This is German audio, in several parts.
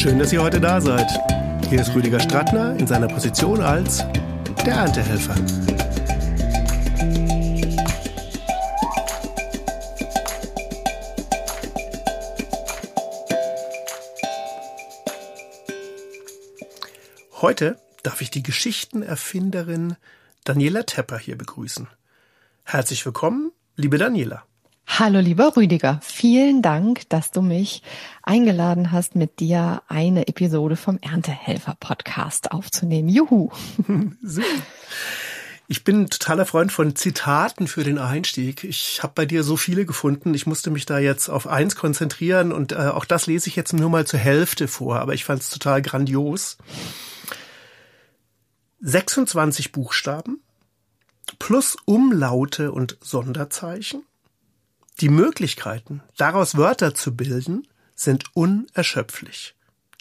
Schön, dass ihr heute da seid. Hier ist Rüdiger Strattner in seiner Position als der Erntehelfer. Heute darf ich die Geschichtenerfinderin Daniela Tepper hier begrüßen. Herzlich willkommen, liebe Daniela. Hallo lieber Rüdiger, vielen Dank, dass du mich eingeladen hast, mit dir eine Episode vom Erntehelfer Podcast aufzunehmen. Juhu. Ich bin totaler Freund von Zitaten für den Einstieg. Ich habe bei dir so viele gefunden. Ich musste mich da jetzt auf eins konzentrieren und äh, auch das lese ich jetzt nur mal zur Hälfte vor, aber ich fand es total grandios. 26 Buchstaben plus Umlaute und Sonderzeichen die Möglichkeiten, daraus Wörter zu bilden, sind unerschöpflich.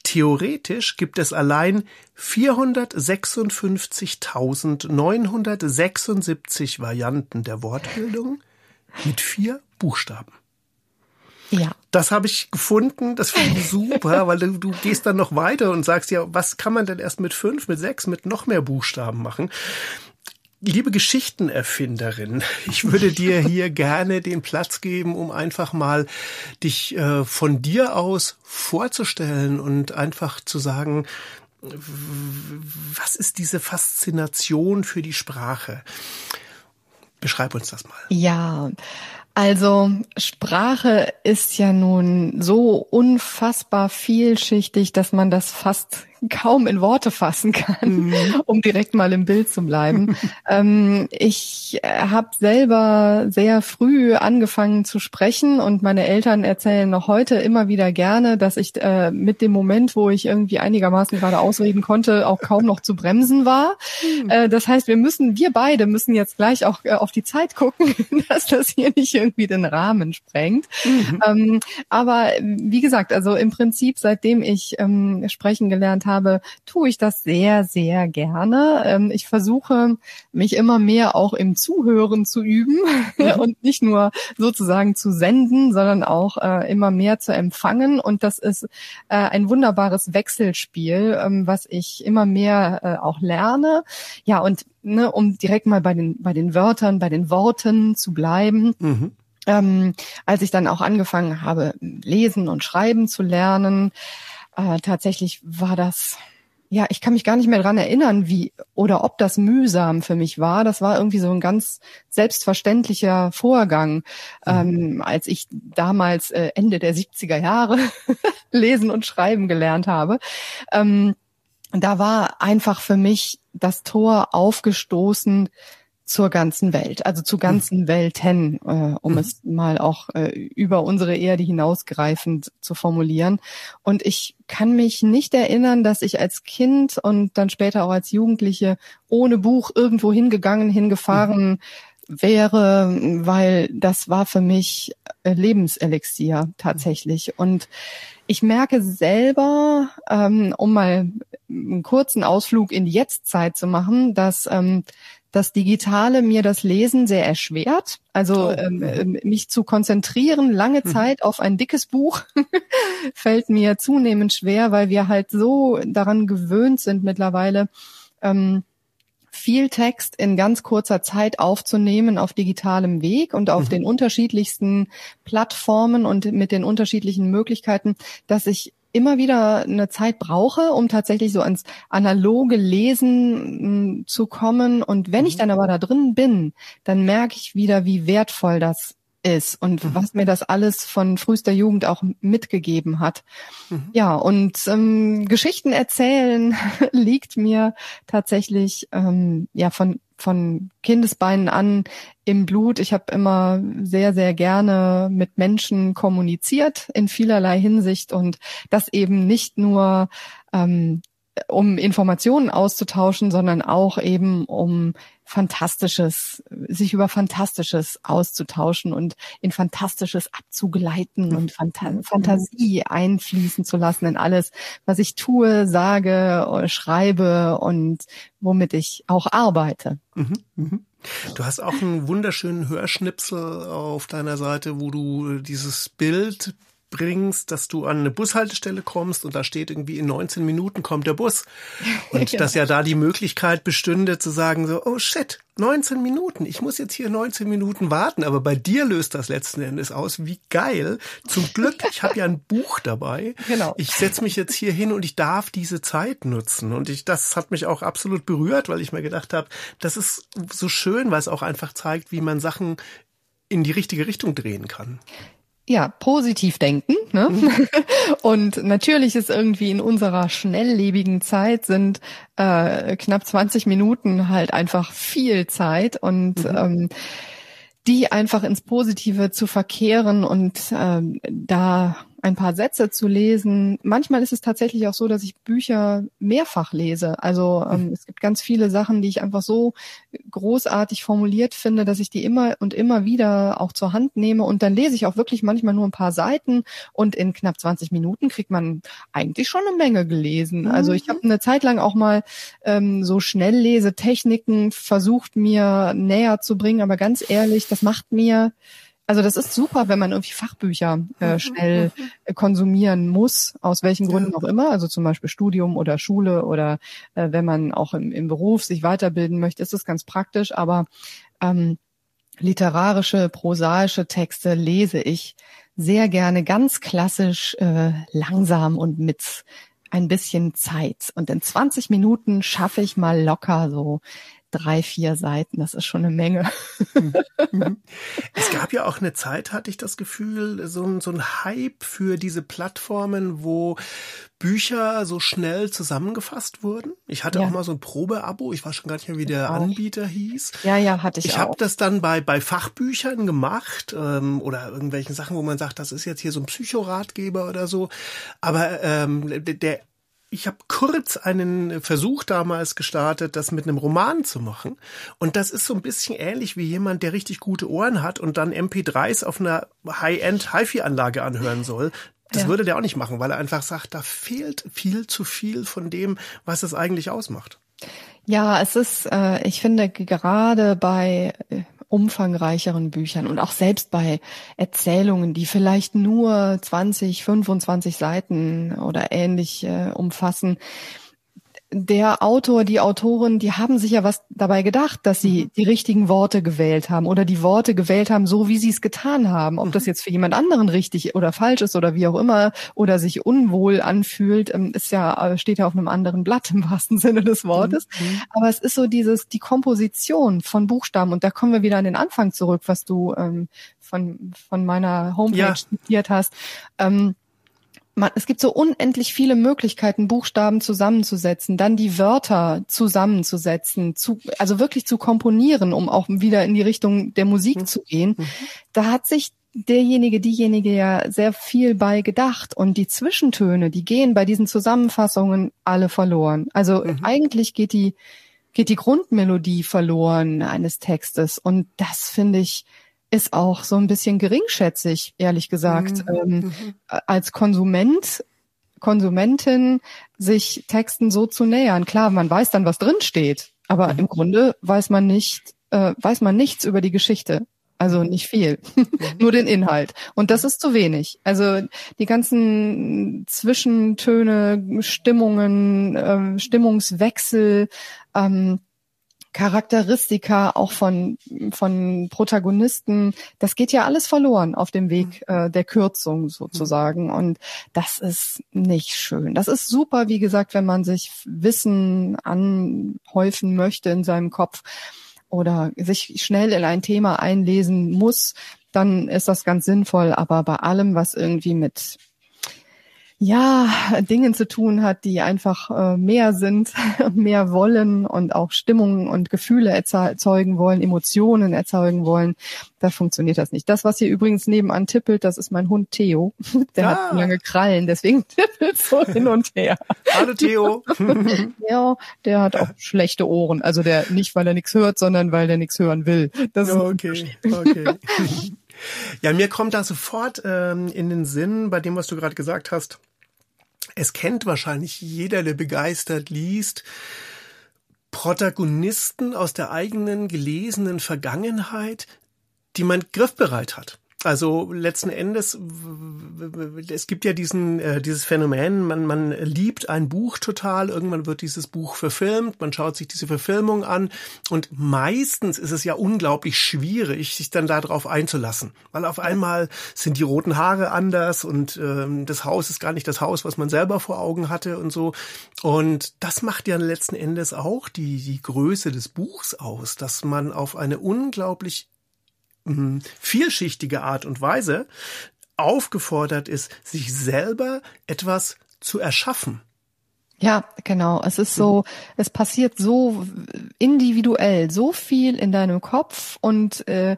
Theoretisch gibt es allein 456.976 Varianten der Wortbildung mit vier Buchstaben. Ja. Das habe ich gefunden, das finde ich super, weil du, du gehst dann noch weiter und sagst ja, was kann man denn erst mit fünf, mit sechs, mit noch mehr Buchstaben machen? Liebe Geschichtenerfinderin, ich würde dir hier gerne den Platz geben, um einfach mal dich äh, von dir aus vorzustellen und einfach zu sagen, was ist diese Faszination für die Sprache? Beschreib uns das mal. Ja, also Sprache ist ja nun so unfassbar vielschichtig, dass man das fast kaum in Worte fassen kann, mhm. um direkt mal im Bild zu bleiben. ähm, ich habe selber sehr früh angefangen zu sprechen und meine Eltern erzählen noch heute immer wieder gerne, dass ich äh, mit dem Moment, wo ich irgendwie einigermaßen gerade ausreden konnte, auch kaum noch zu bremsen war. Mhm. Äh, das heißt, wir müssen, wir beide müssen jetzt gleich auch äh, auf die Zeit gucken, dass das hier nicht irgendwie den Rahmen sprengt. Mhm. Ähm, aber wie gesagt, also im Prinzip, seitdem ich ähm, sprechen gelernt habe, tue ich das sehr, sehr gerne. Ähm, ich versuche, mich immer mehr auch im Zuhören zu üben mhm. und nicht nur sozusagen zu senden, sondern auch äh, immer mehr zu empfangen. Und das ist äh, ein wunderbares Wechselspiel, ähm, was ich immer mehr äh, auch lerne. Ja, und ne, um direkt mal bei den, bei den Wörtern, bei den Worten zu bleiben. Mhm. Ähm, als ich dann auch angefangen habe, lesen und schreiben zu lernen, äh, tatsächlich war das, ja, ich kann mich gar nicht mehr dran erinnern, wie oder ob das mühsam für mich war. Das war irgendwie so ein ganz selbstverständlicher Vorgang, mhm. ähm, als ich damals äh, Ende der 70er Jahre lesen und schreiben gelernt habe. Ähm, da war einfach für mich das Tor aufgestoßen zur ganzen Welt, also zu ganzen mhm. Welten, äh, um mhm. es mal auch äh, über unsere Erde hinausgreifend zu formulieren. Und ich kann mich nicht erinnern, dass ich als Kind und dann später auch als Jugendliche ohne Buch irgendwo hingegangen, hingefahren mhm. wäre, weil das war für mich äh, Lebenselixier tatsächlich. Und ich merke selber, ähm, um mal einen kurzen Ausflug in die Jetztzeit zu machen, dass ähm, das Digitale mir das Lesen sehr erschwert. Also oh. ähm, äh, mich zu konzentrieren lange hm. Zeit auf ein dickes Buch fällt mir zunehmend schwer, weil wir halt so daran gewöhnt sind mittlerweile, ähm, viel Text in ganz kurzer Zeit aufzunehmen auf digitalem Weg und auf mhm. den unterschiedlichsten Plattformen und mit den unterschiedlichen Möglichkeiten, dass ich immer wieder eine Zeit brauche, um tatsächlich so ans analoge Lesen mm, zu kommen. Und wenn ich mhm. dann aber da drin bin, dann merke ich wieder, wie wertvoll das ist und mhm. was mir das alles von frühester Jugend auch mitgegeben hat. Mhm. Ja, und ähm, Geschichten erzählen liegt mir tatsächlich ähm, ja von von Kindesbeinen an im Blut. Ich habe immer sehr, sehr gerne mit Menschen kommuniziert in vielerlei Hinsicht und das eben nicht nur ähm, um Informationen auszutauschen, sondern auch eben um Fantastisches, sich über Fantastisches auszutauschen und in Fantastisches abzugleiten und Phanta Fantasie einfließen zu lassen in alles, was ich tue, sage, schreibe und womit ich auch arbeite. Mhm, mhm. Du hast auch einen wunderschönen Hörschnipsel auf deiner Seite, wo du dieses Bild bringst, dass du an eine Bushaltestelle kommst und da steht irgendwie in 19 Minuten kommt der Bus. Und ja. dass ja da die Möglichkeit bestünde zu sagen so, oh shit, 19 Minuten, ich muss jetzt hier 19 Minuten warten, aber bei dir löst das letzten Endes aus. Wie geil. Zum Glück, ich habe ja ein Buch dabei. Genau. Ich setze mich jetzt hier hin und ich darf diese Zeit nutzen. Und ich, das hat mich auch absolut berührt, weil ich mir gedacht habe, das ist so schön, weil es auch einfach zeigt, wie man Sachen in die richtige Richtung drehen kann ja, positiv denken. Ne? Mhm. Und natürlich ist irgendwie in unserer schnelllebigen Zeit sind äh, knapp 20 Minuten halt einfach viel Zeit und mhm. ähm, die einfach ins Positive zu verkehren und ähm, da ein paar Sätze zu lesen. Manchmal ist es tatsächlich auch so, dass ich Bücher mehrfach lese. Also ähm, mhm. es gibt ganz viele Sachen, die ich einfach so großartig formuliert finde, dass ich die immer und immer wieder auch zur Hand nehme und dann lese ich auch wirklich manchmal nur ein paar Seiten und in knapp 20 Minuten kriegt man eigentlich schon eine Menge gelesen. Mhm. Also ich habe eine Zeit lang auch mal ähm, so Schnelllesetechniken versucht mir näher zu bringen, aber ganz ehrlich, das macht mir also das ist super, wenn man irgendwie Fachbücher äh, mhm, schnell äh, konsumieren muss, aus welchen Gründen auch immer, also zum Beispiel Studium oder Schule oder äh, wenn man auch im, im Beruf sich weiterbilden möchte, ist das ganz praktisch. Aber ähm, literarische, prosaische Texte lese ich sehr gerne ganz klassisch äh, langsam und mit ein bisschen Zeit. Und in 20 Minuten schaffe ich mal locker so drei, vier Seiten. Das ist schon eine Menge. Mhm. es gab ja auch eine Zeit, hatte ich das Gefühl, so ein, so ein Hype für diese Plattformen, wo Bücher so schnell zusammengefasst wurden. Ich hatte ja. auch mal so ein Probeabo. Ich weiß schon gar nicht mehr, wie der Anbieter hieß. Ja, ja, hatte ich, ich auch. Ich habe das dann bei, bei Fachbüchern gemacht ähm, oder irgendwelchen Sachen, wo man sagt, das ist jetzt hier so ein Psychoratgeber oder so. Aber ähm, der ich habe kurz einen Versuch damals gestartet, das mit einem Roman zu machen. Und das ist so ein bisschen ähnlich wie jemand, der richtig gute Ohren hat und dann MP3s auf einer High-End HiFi-Anlage anhören soll. Das ja. würde der auch nicht machen, weil er einfach sagt, da fehlt viel zu viel von dem, was es eigentlich ausmacht. Ja, es ist, äh, ich finde gerade bei äh, umfangreicheren Büchern und auch selbst bei Erzählungen, die vielleicht nur 20, 25 Seiten oder ähnlich äh, umfassen, der Autor, die Autorin, die haben sich ja was dabei gedacht, dass sie mhm. die richtigen Worte gewählt haben oder die Worte gewählt haben, so wie sie es getan haben. Ob das mhm. jetzt für jemand anderen richtig oder falsch ist oder wie auch immer oder sich unwohl anfühlt, ähm, ist ja, äh, steht ja auf einem anderen Blatt im wahrsten Sinne des Wortes. Mhm. Aber es ist so dieses, die Komposition von Buchstaben und da kommen wir wieder an den Anfang zurück, was du ähm, von, von meiner Homepage ja. zitiert hast. Ähm, man, es gibt so unendlich viele Möglichkeiten, Buchstaben zusammenzusetzen, dann die Wörter zusammenzusetzen, zu, also wirklich zu komponieren, um auch wieder in die Richtung der Musik mhm. zu gehen. Mhm. Da hat sich derjenige, diejenige ja sehr viel bei gedacht und die Zwischentöne, die gehen bei diesen Zusammenfassungen alle verloren. Also mhm. eigentlich geht die, geht die Grundmelodie verloren eines Textes und das finde ich ist auch so ein bisschen geringschätzig, ehrlich gesagt, mhm. ähm, mhm. als Konsument, Konsumentin sich Texten so zu nähern. Klar, man weiß dann, was drin steht, aber mhm. im Grunde weiß man nicht, äh, weiß man nichts über die Geschichte. Also nicht viel, mhm. nur den Inhalt. Und das ist zu wenig. Also die ganzen Zwischentöne, Stimmungen, äh, Stimmungswechsel, ähm, Charakteristika auch von, von Protagonisten, das geht ja alles verloren auf dem Weg mhm. äh, der Kürzung sozusagen. Und das ist nicht schön. Das ist super, wie gesagt, wenn man sich Wissen anhäufen möchte in seinem Kopf oder sich schnell in ein Thema einlesen muss, dann ist das ganz sinnvoll. Aber bei allem, was irgendwie mit ja, Dingen zu tun hat, die einfach äh, mehr sind, mehr wollen und auch Stimmungen und Gefühle erzeugen wollen, Emotionen erzeugen wollen, da funktioniert das nicht. Das, was hier übrigens nebenan tippelt, das ist mein Hund Theo. Der ah. hat lange Krallen, deswegen tippelt so hin und her. Hallo Theo. ja, der hat auch schlechte Ohren. Also der nicht, weil er nichts hört, sondern weil der nichts hören will. Das okay, okay. Ja, mir kommt da sofort ähm, in den Sinn, bei dem, was du gerade gesagt hast, es kennt wahrscheinlich jeder, der begeistert liest, Protagonisten aus der eigenen gelesenen Vergangenheit, die man griffbereit hat. Also letzten Endes, es gibt ja diesen, äh, dieses Phänomen, man, man liebt ein Buch total, irgendwann wird dieses Buch verfilmt, man schaut sich diese Verfilmung an und meistens ist es ja unglaublich schwierig, sich dann darauf einzulassen, weil auf einmal sind die roten Haare anders und ähm, das Haus ist gar nicht das Haus, was man selber vor Augen hatte und so. Und das macht ja letzten Endes auch die, die Größe des Buchs aus, dass man auf eine unglaublich mh, vielschichtige Art und Weise aufgefordert ist, sich selber etwas zu erschaffen. Ja, genau. Es ist so, es passiert so individuell, so viel in deinem Kopf und äh,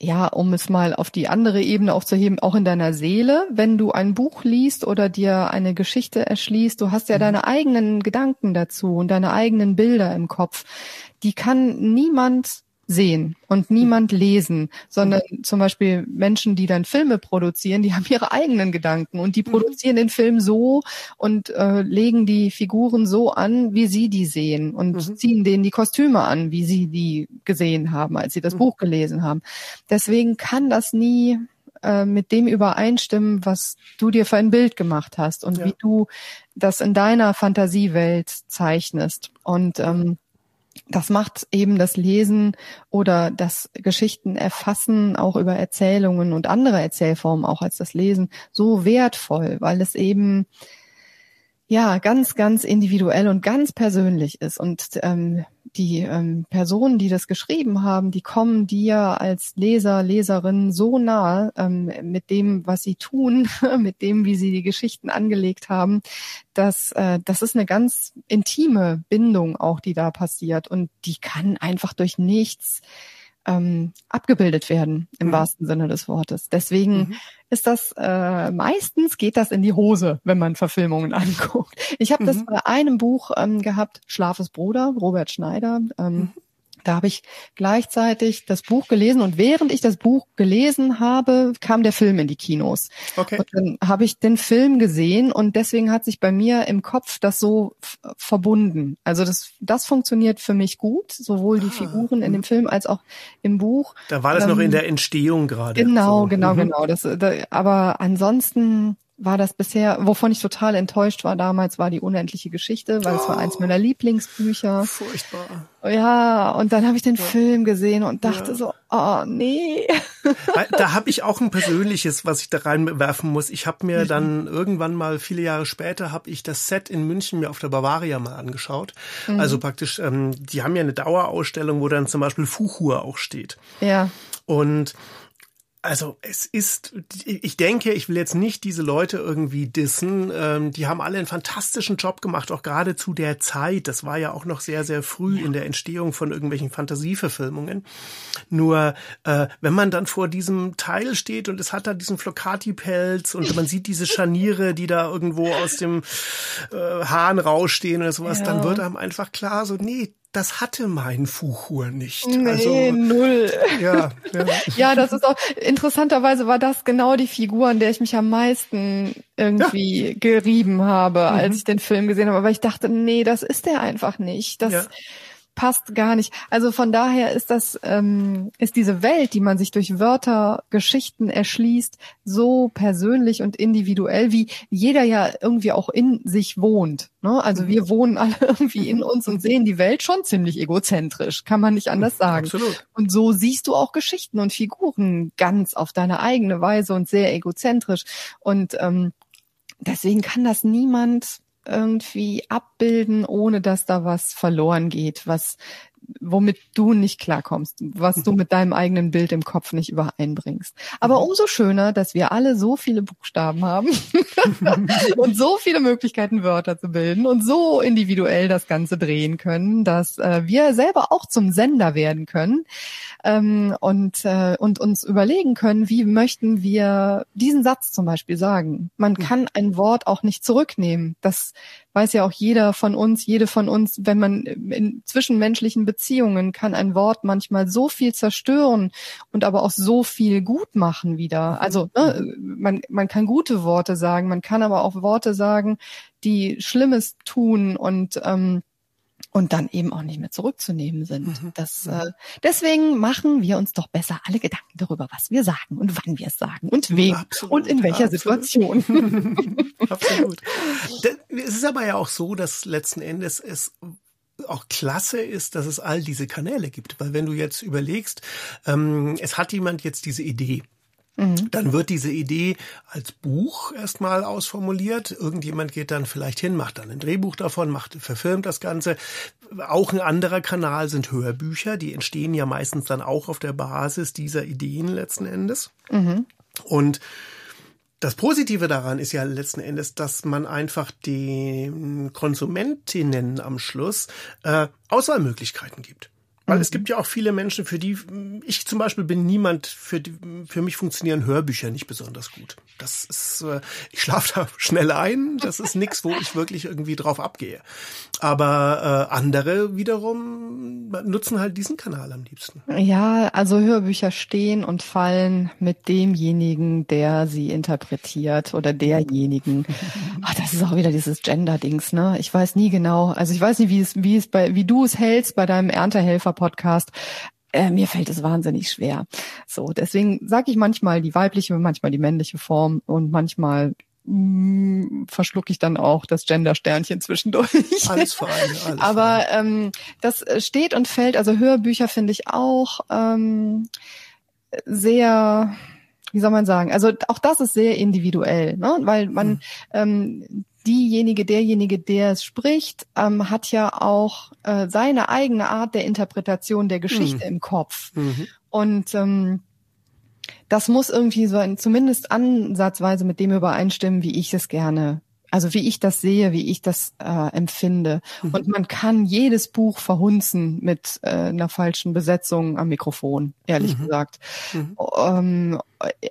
ja, um es mal auf die andere Ebene aufzuheben, auch in deiner Seele, wenn du ein Buch liest oder dir eine Geschichte erschließt, du hast ja mhm. deine eigenen Gedanken dazu und deine eigenen Bilder im Kopf. Die kann niemand sehen und niemand lesen, sondern zum Beispiel Menschen, die dann Filme produzieren, die haben ihre eigenen Gedanken und die mhm. produzieren den Film so und äh, legen die Figuren so an, wie sie die sehen und mhm. ziehen denen die Kostüme an, wie sie die gesehen haben, als sie das mhm. Buch gelesen haben. Deswegen kann das nie äh, mit dem übereinstimmen, was du dir für ein Bild gemacht hast und ja. wie du das in deiner Fantasiewelt zeichnest. Und ähm, das macht eben das Lesen oder das Geschichten erfassen auch über Erzählungen und andere Erzählformen auch als das Lesen so wertvoll, weil es eben ja ganz, ganz individuell und ganz persönlich ist. Und ähm, die ähm, Personen, die das geschrieben haben, die kommen dir als Leser, Leserin so nahe ähm, mit dem, was sie tun, mit dem, wie sie die Geschichten angelegt haben, dass äh, das ist eine ganz intime Bindung auch, die da passiert und die kann einfach durch nichts ähm, abgebildet werden im mhm. wahrsten Sinne des Wortes. Deswegen mhm. ist das äh, meistens geht das in die Hose, wenn man Verfilmungen anguckt. Ich habe mhm. das bei einem Buch ähm, gehabt, Schlafes Bruder, Robert Schneider. Ähm, mhm. Da habe ich gleichzeitig das Buch gelesen und während ich das Buch gelesen habe, kam der Film in die Kinos. Okay. Und dann habe ich den Film gesehen und deswegen hat sich bei mir im Kopf das so verbunden. Also das, das funktioniert für mich gut, sowohl die ah, Figuren in mhm. dem Film als auch im Buch. Da war das ähm, noch in der Entstehung gerade. Genau, so. genau, mhm. genau. Das, da, aber ansonsten war das bisher, wovon ich total enttäuscht war damals, war die unendliche Geschichte, weil oh, es war eins meiner Lieblingsbücher. Furchtbar. Ja, und dann habe ich den ja. Film gesehen und dachte ja. so, oh nee. Da habe ich auch ein persönliches, was ich da reinwerfen muss. Ich habe mir mhm. dann irgendwann mal, viele Jahre später, habe ich das Set in München mir auf der Bavaria mal angeschaut. Mhm. Also praktisch, ähm, die haben ja eine Dauerausstellung, wo dann zum Beispiel Fuchur auch steht. Ja. Und also es ist, ich denke, ich will jetzt nicht diese Leute irgendwie dissen. Ähm, die haben alle einen fantastischen Job gemacht, auch gerade zu der Zeit. Das war ja auch noch sehr, sehr früh ja. in der Entstehung von irgendwelchen Fantasieverfilmungen. Nur äh, wenn man dann vor diesem Teil steht und es hat da diesen Flocati-Pelz und man sieht diese Scharniere, die da irgendwo aus dem äh, Hahn rausstehen oder sowas, ja. dann wird einem einfach klar, so, nee, das hatte mein Fuchur nicht. Nee, also, null. Ja, ja. ja, das ist auch, interessanterweise war das genau die Figur, an der ich mich am meisten irgendwie ja. gerieben habe, mhm. als ich den Film gesehen habe. Aber ich dachte, nee, das ist der einfach nicht. Das, ja passt gar nicht. Also von daher ist das, ähm, ist diese Welt, die man sich durch Wörter, Geschichten erschließt, so persönlich und individuell, wie jeder ja irgendwie auch in sich wohnt. Ne? Also wir wohnen alle irgendwie in uns und sehen die Welt schon ziemlich egozentrisch, kann man nicht anders sagen. Absolut. Und so siehst du auch Geschichten und Figuren ganz auf deine eigene Weise und sehr egozentrisch. Und ähm, deswegen kann das niemand irgendwie abbilden, ohne dass da was verloren geht, was womit du nicht klarkommst, was du mit deinem eigenen Bild im Kopf nicht übereinbringst. Aber mhm. umso schöner, dass wir alle so viele Buchstaben haben und so viele Möglichkeiten, Wörter zu bilden und so individuell das Ganze drehen können, dass äh, wir selber auch zum Sender werden können ähm, und, äh, und uns überlegen können, wie möchten wir diesen Satz zum Beispiel sagen. Man kann ein Wort auch nicht zurücknehmen. Das weiß ja auch jeder von uns, jede von uns, wenn man in zwischenmenschlichen Beziehungen kann ein Wort manchmal so viel zerstören und aber auch so viel gut machen wieder. Also ne, man, man kann gute Worte sagen, man kann aber auch Worte sagen, die Schlimmes tun und ähm, und dann eben auch nicht mehr zurückzunehmen sind. Mhm. Das, äh, deswegen machen wir uns doch besser alle Gedanken darüber, was wir sagen und wann wir es sagen und wem absolut, und in welcher absolut. Situation. absolut. Es ist aber ja auch so, dass letzten Endes es auch klasse ist, dass es all diese Kanäle gibt. Weil wenn du jetzt überlegst, ähm, es hat jemand jetzt diese Idee, Mhm. Dann wird diese Idee als Buch erstmal ausformuliert. Irgendjemand geht dann vielleicht hin, macht dann ein Drehbuch davon, macht, verfilmt das Ganze. Auch ein anderer Kanal sind Hörbücher. Die entstehen ja meistens dann auch auf der Basis dieser Ideen letzten Endes. Mhm. Und das Positive daran ist ja letzten Endes, dass man einfach den Konsumentinnen am Schluss äh, Auswahlmöglichkeiten gibt. Weil mhm. es gibt ja auch viele Menschen, für die, ich zum Beispiel bin niemand, für, die, für mich funktionieren Hörbücher nicht besonders gut. Das ist, äh, ich schlafe da schnell ein, das ist nichts, wo ich wirklich irgendwie drauf abgehe. Aber äh, andere wiederum nutzen halt diesen Kanal am liebsten. Ja, also Hörbücher stehen und fallen mit demjenigen, der sie interpretiert oder derjenigen. Ach, das ist auch wieder dieses Gender-Dings, ne? Ich weiß nie genau, also ich weiß nicht, wie es, wie es bei, wie du es hältst bei deinem Erntehelfer Podcast. Äh, mir fällt es wahnsinnig schwer. So, deswegen sage ich manchmal die weibliche, manchmal die männliche Form und manchmal mm, verschlucke ich dann auch das Gender-Sternchen zwischendurch. Alles vor allem. Alles Aber ähm, das steht und fällt, also Hörbücher finde ich auch ähm, sehr wie soll man sagen? Also auch das ist sehr individuell, ne? weil man mhm. ähm, diejenige, derjenige, der es spricht, ähm, hat ja auch äh, seine eigene Art der Interpretation der Geschichte mhm. im Kopf. Mhm. Und ähm, das muss irgendwie so ein, zumindest ansatzweise mit dem übereinstimmen, wie ich es gerne also wie ich das sehe, wie ich das äh, empfinde. Mhm. Und man kann jedes Buch verhunzen mit äh, einer falschen Besetzung am Mikrofon, ehrlich mhm. gesagt. Mhm. Ähm,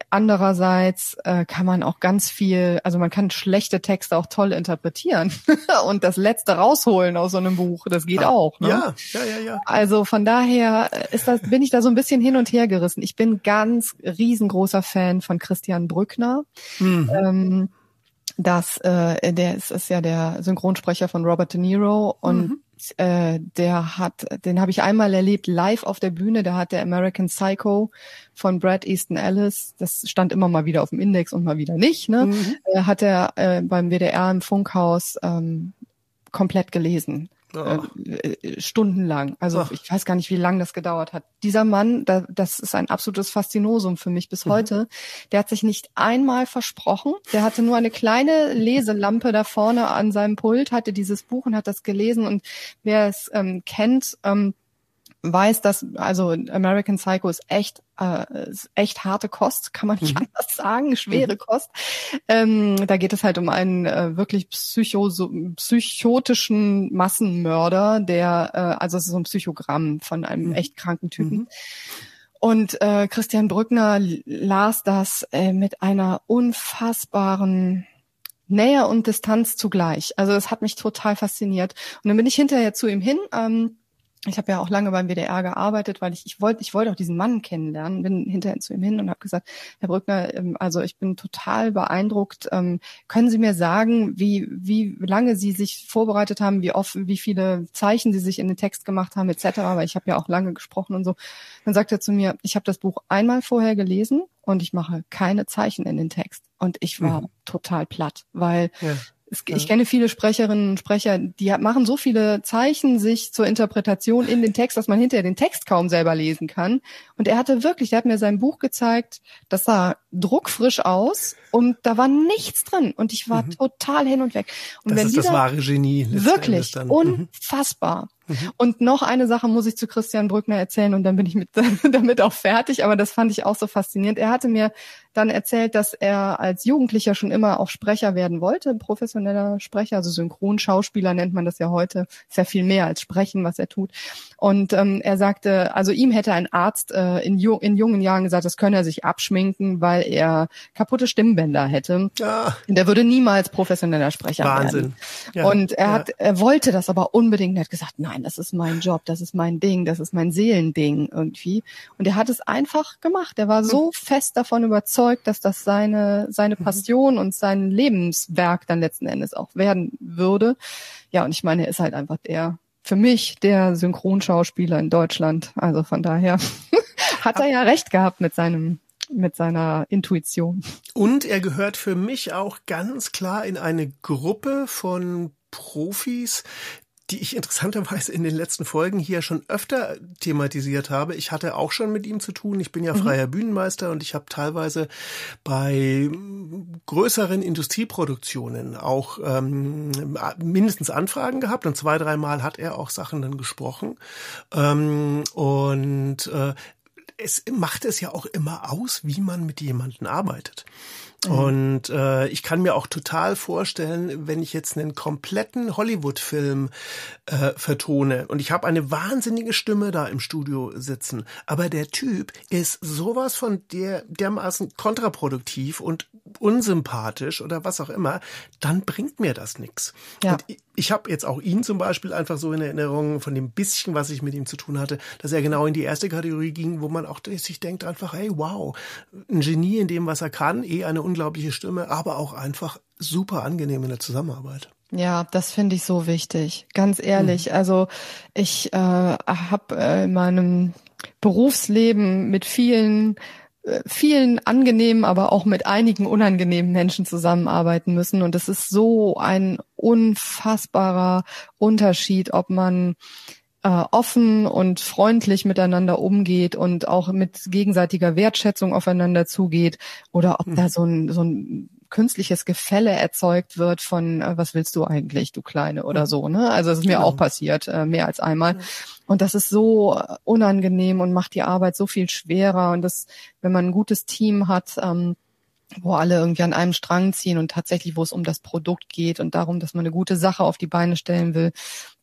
andererseits äh, kann man auch ganz viel, also man kann schlechte Texte auch toll interpretieren und das Letzte rausholen aus so einem Buch. Das geht ah, auch. Ne? Ja, ja, ja, ja. Also von daher ist das, bin ich da so ein bisschen hin und her gerissen. Ich bin ganz riesengroßer Fan von Christian Brückner. Mhm. Ähm, dass äh, der ist, ist ja der Synchronsprecher von Robert De Niro und mhm. äh, der hat, den habe ich einmal erlebt live auf der Bühne. Da hat der American Psycho von Brad Easton Ellis, das stand immer mal wieder auf dem Index und mal wieder nicht. Ne, mhm. äh, hat er äh, beim WDR im Funkhaus ähm, komplett gelesen. Oh. Äh, stundenlang. Also Ach. ich weiß gar nicht, wie lange das gedauert hat. Dieser Mann, da, das ist ein absolutes Faszinosum für mich bis mhm. heute. Der hat sich nicht einmal versprochen. Der hatte nur eine kleine Leselampe da vorne an seinem Pult, hatte dieses Buch und hat das gelesen. Und wer es ähm, kennt, ähm, weiß, dass also American Psycho ist echt äh, ist echt harte Kost, kann man nicht mhm. anders sagen, schwere mhm. Kost. Ähm, da geht es halt um einen äh, wirklich psycho so, psychotischen Massenmörder, der äh, also es ist so ein Psychogramm von einem mhm. echt kranken Typen. Mhm. Und äh, Christian Brückner las das äh, mit einer unfassbaren Nähe und Distanz zugleich. Also es hat mich total fasziniert. Und dann bin ich hinterher zu ihm hin. Ähm, ich habe ja auch lange beim WDR gearbeitet, weil ich ich wollte ich wollte auch diesen Mann kennenlernen, bin hinterher zu ihm hin und habe gesagt, Herr Brückner, ähm, also ich bin total beeindruckt. Ähm, können Sie mir sagen, wie wie lange Sie sich vorbereitet haben, wie oft, wie viele Zeichen Sie sich in den Text gemacht haben, etc. Weil ich habe ja auch lange gesprochen und so. Dann sagt er zu mir, ich habe das Buch einmal vorher gelesen und ich mache keine Zeichen in den Text. Und ich war mhm. total platt, weil ja. Es, ja. Ich kenne viele Sprecherinnen und Sprecher, die machen so viele Zeichen sich zur Interpretation in den Text, dass man hinterher den Text kaum selber lesen kann. Und er hatte wirklich, er hat mir sein Buch gezeigt, das sah druckfrisch aus und da war nichts drin und ich war mhm. total hin und weg. Und das wenn ist dieser, das wahre Genie. Wirklich. Mhm. unfassbar. Mhm. Und noch eine Sache muss ich zu Christian Brückner erzählen und dann bin ich mit, damit auch fertig. Aber das fand ich auch so faszinierend. Er hatte mir dann erzählt, dass er als Jugendlicher schon immer auch Sprecher werden wollte, professioneller Sprecher, also Synchronschauspieler nennt man das ja heute. Ist ja viel mehr als Sprechen, was er tut. Und ähm, er sagte, also ihm hätte ein Arzt äh, in, ju in jungen Jahren gesagt, das könne er sich abschminken, weil er kaputte Stimmbänder hätte. Ja. Der würde niemals professioneller Sprecher Wahnsinn. werden. Ja. Und er hat, er wollte das aber unbedingt. Er hat gesagt, nein, das ist mein Job, das ist mein Ding, das ist mein Seelending irgendwie. Und er hat es einfach gemacht. Er war so hm. fest davon überzeugt, dass das seine seine mhm. Passion und sein Lebenswerk dann letzten Endes auch werden würde. Ja, und ich meine, er ist halt einfach der für mich der Synchronschauspieler in Deutschland. Also von daher hat er ja recht gehabt mit seinem mit seiner Intuition. Und er gehört für mich auch ganz klar in eine Gruppe von Profis, die ich interessanterweise in den letzten Folgen hier schon öfter thematisiert habe. Ich hatte auch schon mit ihm zu tun. Ich bin ja mhm. freier mhm. Bühnenmeister und ich habe teilweise bei größeren Industrieproduktionen auch ähm, mindestens Anfragen gehabt und zwei, dreimal hat er auch Sachen dann gesprochen. Ähm, und äh, es macht es ja auch immer aus, wie man mit jemandem arbeitet. Mhm. Und äh, ich kann mir auch total vorstellen, wenn ich jetzt einen kompletten Hollywood-Film äh, vertone und ich habe eine wahnsinnige Stimme da im Studio sitzen, aber der Typ ist sowas von der dermaßen kontraproduktiv und unsympathisch oder was auch immer, dann bringt mir das nichts. Ja. Und ich, ich habe jetzt auch ihn zum Beispiel einfach so in Erinnerung von dem bisschen, was ich mit ihm zu tun hatte, dass er genau in die erste Kategorie ging, wo man auch sich denkt einfach, hey, wow, ein Genie in dem, was er kann, eh eine unglaubliche Stimme, aber auch einfach super angenehm in der Zusammenarbeit. Ja, das finde ich so wichtig. Ganz ehrlich. Mhm. Also ich äh, habe äh, in meinem Berufsleben mit vielen äh, vielen angenehmen, aber auch mit einigen unangenehmen Menschen zusammenarbeiten müssen. Und es ist so ein unfassbarer Unterschied, ob man äh, offen und freundlich miteinander umgeht und auch mit gegenseitiger Wertschätzung aufeinander zugeht oder ob mhm. da so ein, so ein künstliches Gefälle erzeugt wird von äh, was willst du eigentlich, du Kleine oder mhm. so. Ne? Also es ist mir genau. auch passiert, äh, mehr als einmal. Und das ist so unangenehm und macht die Arbeit so viel schwerer. Und das, wenn man ein gutes Team hat, ähm, wo alle irgendwie an einem Strang ziehen und tatsächlich, wo es um das Produkt geht und darum, dass man eine gute Sache auf die Beine stellen will,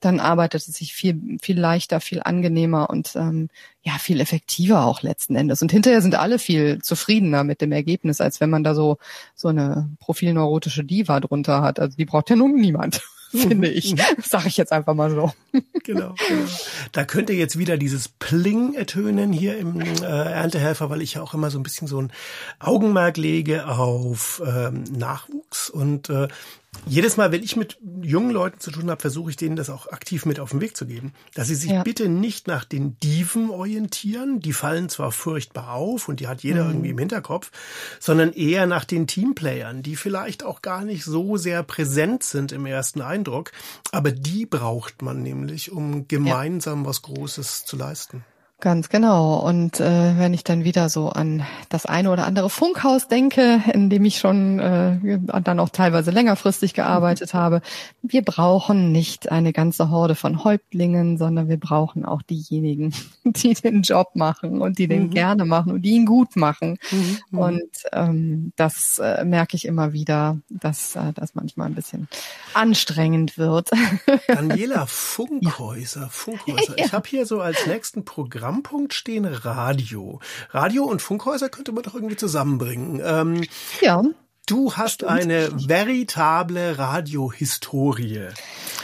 dann arbeitet es sich viel, viel leichter, viel angenehmer und ähm, ja, viel effektiver auch letzten Endes. Und hinterher sind alle viel zufriedener mit dem Ergebnis, als wenn man da so, so eine profilneurotische Diva drunter hat. Also die braucht ja nun niemand. finde ich. Sage ich jetzt einfach mal so. Genau, genau. Da könnte jetzt wieder dieses Pling ertönen hier im äh, Erntehelfer, weil ich ja auch immer so ein bisschen so ein Augenmerk lege auf ähm, Nachwuchs und äh, jedes Mal, wenn ich mit jungen Leuten zu tun habe, versuche ich denen das auch aktiv mit auf den Weg zu geben, dass sie sich ja. bitte nicht nach den Diven orientieren, die fallen zwar furchtbar auf und die hat jeder mhm. irgendwie im Hinterkopf, sondern eher nach den Teamplayern, die vielleicht auch gar nicht so sehr präsent sind im ersten Eindruck, aber die braucht man nämlich, um gemeinsam ja. was Großes zu leisten. Ganz genau. Und äh, wenn ich dann wieder so an das eine oder andere Funkhaus denke, in dem ich schon äh, dann auch teilweise längerfristig gearbeitet habe, wir brauchen nicht eine ganze Horde von Häuptlingen, sondern wir brauchen auch diejenigen, die den Job machen und die den mhm. gerne machen und die ihn gut machen. Mhm. mhm. Und ähm, das äh, merke ich immer wieder, dass äh, das manchmal ein bisschen anstrengend wird. Daniela Funkhäuser, Funkhäuser. Ich habe hier so als nächsten Programm Programmpunkt stehen Radio. Radio und Funkhäuser könnte man doch irgendwie zusammenbringen. Ähm, ja. Du hast Stimmt. eine veritable Radiohistorie.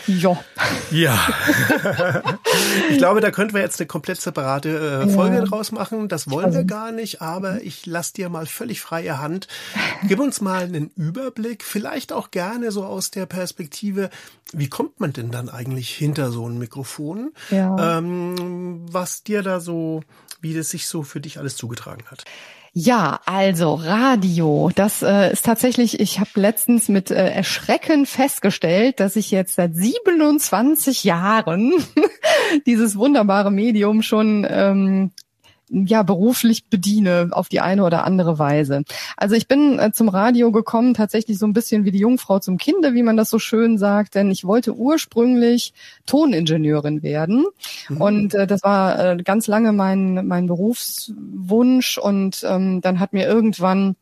Ja. Ja. ich glaube, da könnten wir jetzt eine komplett separate äh, Folge ja. draus machen. Das wollen wir gar nicht, aber ich lass dir mal völlig freie Hand. Gib uns mal einen Überblick, vielleicht auch gerne so aus der Perspektive, wie kommt man denn dann eigentlich hinter so ein Mikrofon? Ja. Ähm, was dir da so, wie das sich so für dich alles zugetragen hat. Ja, also Radio, das äh, ist tatsächlich, ich habe letztens mit äh, Erschrecken festgestellt, dass ich jetzt seit 27 Jahren dieses wunderbare Medium schon ähm, ja beruflich bediene auf die eine oder andere Weise. Also ich bin äh, zum Radio gekommen tatsächlich so ein bisschen wie die Jungfrau zum Kinde, wie man das so schön sagt, denn ich wollte ursprünglich Toningenieurin werden mhm. und äh, das war äh, ganz lange mein mein Berufswunsch und ähm, dann hat mir irgendwann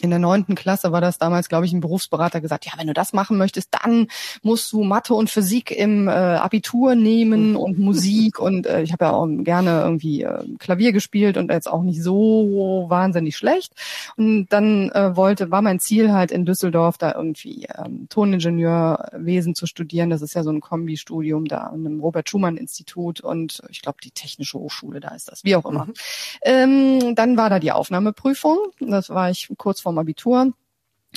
in der neunten Klasse war das damals, glaube ich, ein Berufsberater gesagt, ja, wenn du das machen möchtest, dann musst du Mathe und Physik im äh, Abitur nehmen mhm. und Musik und äh, ich habe ja auch gerne irgendwie äh, Klavier gespielt und jetzt auch nicht so wahnsinnig schlecht. Und dann äh, wollte, war mein Ziel halt in Düsseldorf da irgendwie ähm, Toningenieurwesen zu studieren. Das ist ja so ein Kombi-Studium da an einem Robert Schumann Institut und ich glaube die Technische Hochschule, da ist das, wie auch immer. Mhm. Ähm, dann war da die Aufnahmeprüfung. Das war ich kurz vorm Abitur.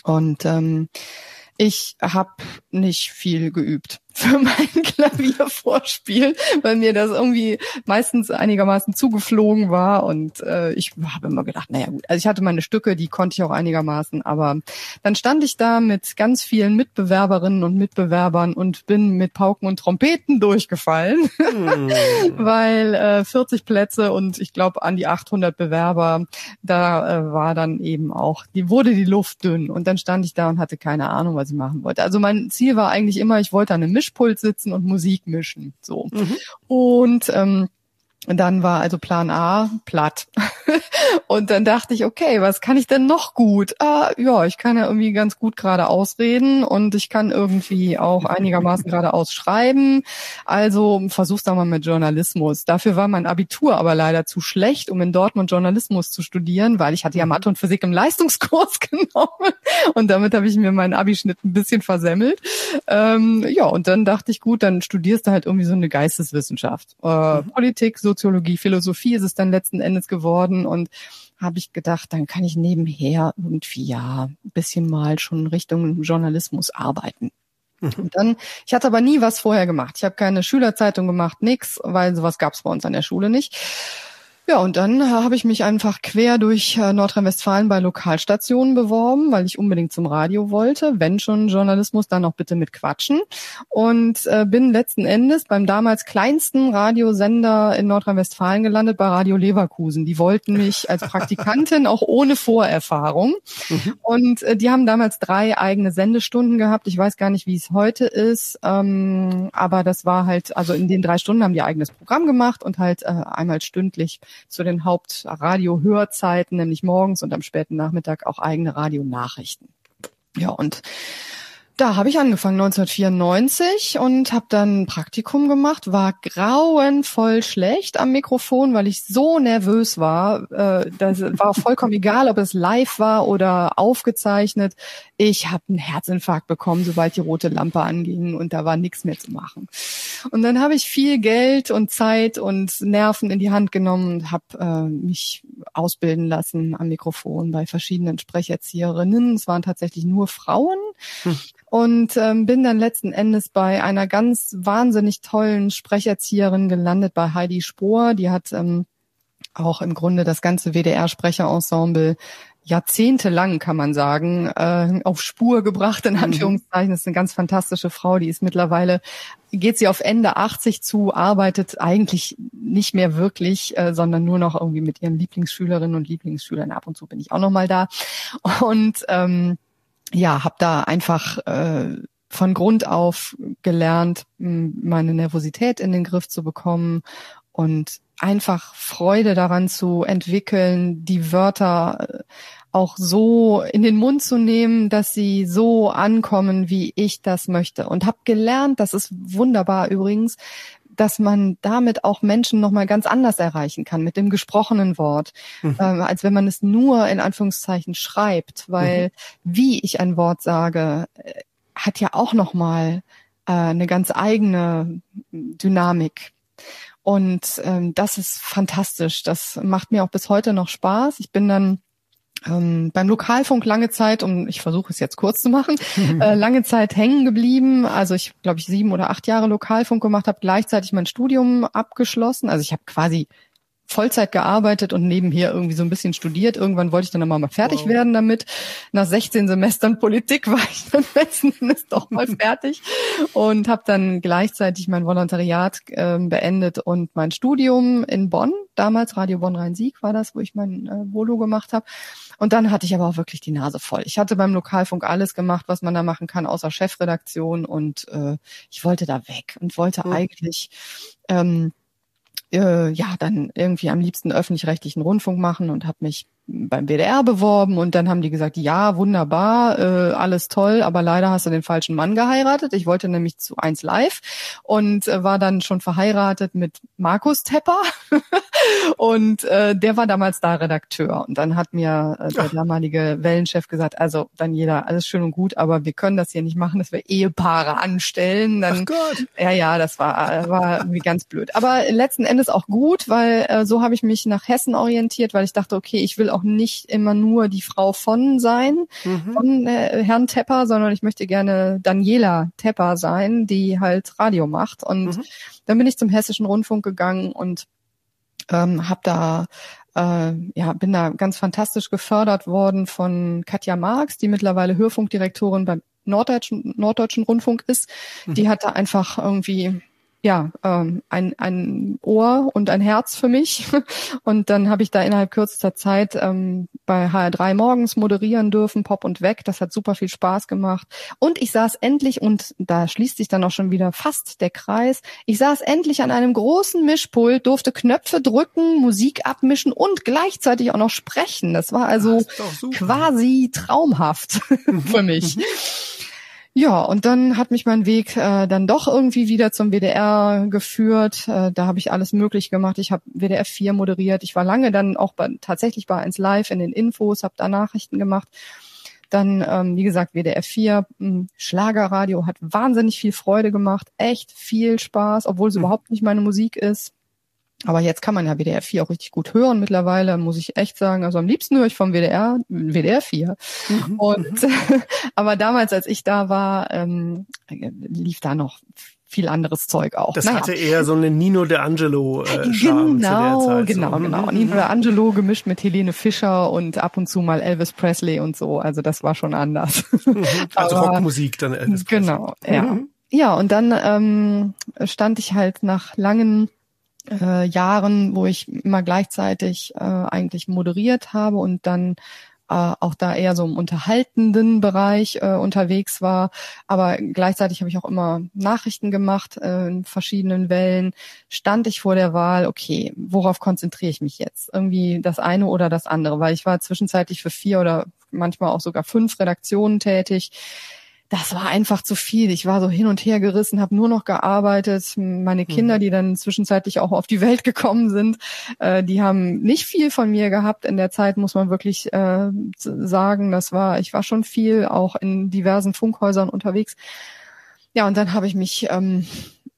Und ähm, ich habe nicht viel geübt. Für mein Klaviervorspiel, weil mir das irgendwie meistens einigermaßen zugeflogen war. Und äh, ich habe immer gedacht, naja gut, also ich hatte meine Stücke, die konnte ich auch einigermaßen, aber dann stand ich da mit ganz vielen Mitbewerberinnen und Mitbewerbern und bin mit Pauken und Trompeten durchgefallen, hm. weil äh, 40 Plätze und ich glaube an die 800 Bewerber, da äh, war dann eben auch, die wurde die Luft dünn. Und dann stand ich da und hatte keine Ahnung, was ich machen wollte. Also mein Ziel war eigentlich immer, ich wollte an einem Mischpult sitzen und Musik mischen, so. Mhm. Und ähm, und dann war also Plan A platt. und dann dachte ich, okay, was kann ich denn noch gut? Ah, ja, ich kann ja irgendwie ganz gut gerade ausreden und ich kann irgendwie auch einigermaßen gerade ausschreiben. Also versuch's da mal mit Journalismus. Dafür war mein Abitur aber leider zu schlecht, um in Dortmund Journalismus zu studieren, weil ich hatte ja mhm. Mathe und Physik im Leistungskurs genommen und damit habe ich mir meinen Abischnitt ein bisschen versemmelt. Ähm, ja, und dann dachte ich, gut, dann studierst du halt irgendwie so eine Geisteswissenschaft. Äh, mhm. Politik, so Soziologie, Philosophie ist es dann letzten Endes geworden und habe ich gedacht, dann kann ich nebenher irgendwie ja ein bisschen mal schon Richtung Journalismus arbeiten. Mhm. Und dann, ich hatte aber nie was vorher gemacht. Ich habe keine Schülerzeitung gemacht, nix, weil sowas gab es bei uns an der Schule nicht. Ja, und dann äh, habe ich mich einfach quer durch äh, Nordrhein-Westfalen bei Lokalstationen beworben, weil ich unbedingt zum Radio wollte. Wenn schon Journalismus, dann auch bitte mit Quatschen. Und äh, bin letzten Endes beim damals kleinsten Radiosender in Nordrhein-Westfalen gelandet, bei Radio Leverkusen. Die wollten mich als Praktikantin auch ohne Vorerfahrung. Mhm. Und äh, die haben damals drei eigene Sendestunden gehabt. Ich weiß gar nicht, wie es heute ist. Ähm, aber das war halt, also in den drei Stunden haben die eigenes Programm gemacht und halt äh, einmal stündlich zu den Hauptradio-Hörzeiten, nämlich morgens und am späten Nachmittag auch eigene Radionachrichten. Ja, und da habe ich angefangen 1994 und habe dann ein Praktikum gemacht, war grauenvoll schlecht am Mikrofon, weil ich so nervös war. Äh, das war vollkommen egal, ob es live war oder aufgezeichnet. Ich habe einen Herzinfarkt bekommen, sobald die rote Lampe anging und da war nichts mehr zu machen. Und dann habe ich viel Geld und Zeit und Nerven in die Hand genommen und habe äh, mich ausbilden lassen am Mikrofon bei verschiedenen Sprecherzieherinnen. Es waren tatsächlich nur Frauen. Hm und ähm, bin dann letzten Endes bei einer ganz wahnsinnig tollen Sprecherzieherin gelandet, bei Heidi Spohr. Die hat ähm, auch im Grunde das ganze WDR-Sprecherensemble jahrzehntelang, kann man sagen, äh, auf Spur gebracht, in mhm. Anführungszeichen. Das ist eine ganz fantastische Frau, die ist mittlerweile, geht sie auf Ende 80 zu, arbeitet eigentlich nicht mehr wirklich, äh, sondern nur noch irgendwie mit ihren Lieblingsschülerinnen und Lieblingsschülern. Ab und zu bin ich auch noch mal da. Und ähm, ja, habe da einfach äh, von Grund auf gelernt, meine Nervosität in den Griff zu bekommen und einfach Freude daran zu entwickeln, die Wörter äh, auch so in den Mund zu nehmen, dass sie so ankommen, wie ich das möchte. Und habe gelernt, das ist wunderbar übrigens, dass man damit auch Menschen nochmal ganz anders erreichen kann, mit dem gesprochenen Wort, mhm. ähm, als wenn man es nur in Anführungszeichen schreibt, weil mhm. wie ich ein Wort sage, äh, hat ja auch nochmal äh, eine ganz eigene Dynamik. Und ähm, das ist fantastisch. Das macht mir auch bis heute noch Spaß. Ich bin dann ähm, beim Lokalfunk lange Zeit, um ich versuche es jetzt kurz zu machen, äh, lange Zeit hängen geblieben. Also ich glaube ich sieben oder acht Jahre Lokalfunk gemacht, habe gleichzeitig mein Studium abgeschlossen. Also ich habe quasi Vollzeit gearbeitet und nebenher irgendwie so ein bisschen studiert. Irgendwann wollte ich dann mal fertig wow. werden damit. Nach 16 Semestern Politik war ich dann letzten Endes doch mal fertig und habe dann gleichzeitig mein Volontariat äh, beendet und mein Studium in Bonn, damals Radio Bonn Rhein-Sieg war das, wo ich mein äh, Volo gemacht habe. Und dann hatte ich aber auch wirklich die Nase voll. Ich hatte beim Lokalfunk alles gemacht, was man da machen kann, außer Chefredaktion und äh, ich wollte da weg und wollte mhm. eigentlich ähm, äh, ja dann irgendwie am liebsten öffentlich-rechtlichen Rundfunk machen und habe mich beim BDR beworben und dann haben die gesagt, ja, wunderbar, äh, alles toll, aber leider hast du den falschen Mann geheiratet. Ich wollte nämlich zu eins live und äh, war dann schon verheiratet mit Markus Tepper und äh, der war damals da Redakteur und dann hat mir äh, der damalige Wellenchef gesagt, also dann jeder, alles schön und gut, aber wir können das hier nicht machen, dass wir Ehepaare anstellen. Dann, Ach Gott. Ja, ja, das war, war irgendwie ganz blöd. Aber letzten Endes auch gut, weil äh, so habe ich mich nach Hessen orientiert, weil ich dachte, okay, ich will auch auch nicht immer nur die Frau von sein, mhm. von äh, Herrn Tepper, sondern ich möchte gerne Daniela Tepper sein, die halt Radio macht. Und mhm. dann bin ich zum Hessischen Rundfunk gegangen und ähm, habe da äh, ja, bin da ganz fantastisch gefördert worden von Katja Marx, die mittlerweile Hörfunkdirektorin beim Norddeutschen, Norddeutschen Rundfunk ist. Mhm. Die hat da einfach irgendwie ja, ähm, ein, ein Ohr und ein Herz für mich. Und dann habe ich da innerhalb kürzester Zeit ähm, bei HR3 morgens moderieren dürfen, Pop und Weg. Das hat super viel Spaß gemacht. Und ich saß endlich, und da schließt sich dann auch schon wieder fast der Kreis, ich saß endlich an einem großen Mischpult, durfte Knöpfe drücken, Musik abmischen und gleichzeitig auch noch sprechen. Das war also das quasi traumhaft für mich. Ja, und dann hat mich mein Weg äh, dann doch irgendwie wieder zum WDR geführt. Äh, da habe ich alles möglich gemacht. Ich habe WDR 4 moderiert. Ich war lange dann auch bei, tatsächlich bei 1 Live in den Infos, habe da Nachrichten gemacht. Dann, ähm, wie gesagt, WDR 4, mh, Schlagerradio hat wahnsinnig viel Freude gemacht, echt viel Spaß, obwohl es mhm. überhaupt nicht meine Musik ist. Aber jetzt kann man ja WDR 4 auch richtig gut hören mittlerweile, muss ich echt sagen. Also am liebsten höre ich vom WDR, WDR 4. Mhm. Und, aber damals, als ich da war, ähm, lief da noch viel anderes Zeug auch. Das naja. hatte eher so eine Nino de Angelo äh, Genau, Zeit, genau, so. genau. Mhm. Nino de Angelo gemischt mit Helene Fischer und ab und zu mal Elvis Presley und so. Also das war schon anders. Mhm. Also Aber, Rockmusik dann Elvis Presley. Genau, ja. Mhm. Ja, und dann ähm, stand ich halt nach langen äh, Jahren, wo ich immer gleichzeitig äh, eigentlich moderiert habe und dann äh, auch da eher so im unterhaltenden Bereich äh, unterwegs war. Aber gleichzeitig habe ich auch immer Nachrichten gemacht äh, in verschiedenen Wellen. Stand ich vor der Wahl, okay, worauf konzentriere ich mich jetzt? Irgendwie das eine oder das andere, weil ich war zwischenzeitlich für vier oder manchmal auch sogar fünf Redaktionen tätig das war einfach zu viel. Ich war so hin und her gerissen, habe nur noch gearbeitet. Meine mhm. Kinder, die dann zwischenzeitlich auch auf die Welt gekommen sind, äh, die haben nicht viel von mir gehabt in der Zeit, muss man wirklich äh, sagen. Das war, ich war schon viel auch in diversen Funkhäusern unterwegs. Ja, und dann habe ich mich, ähm,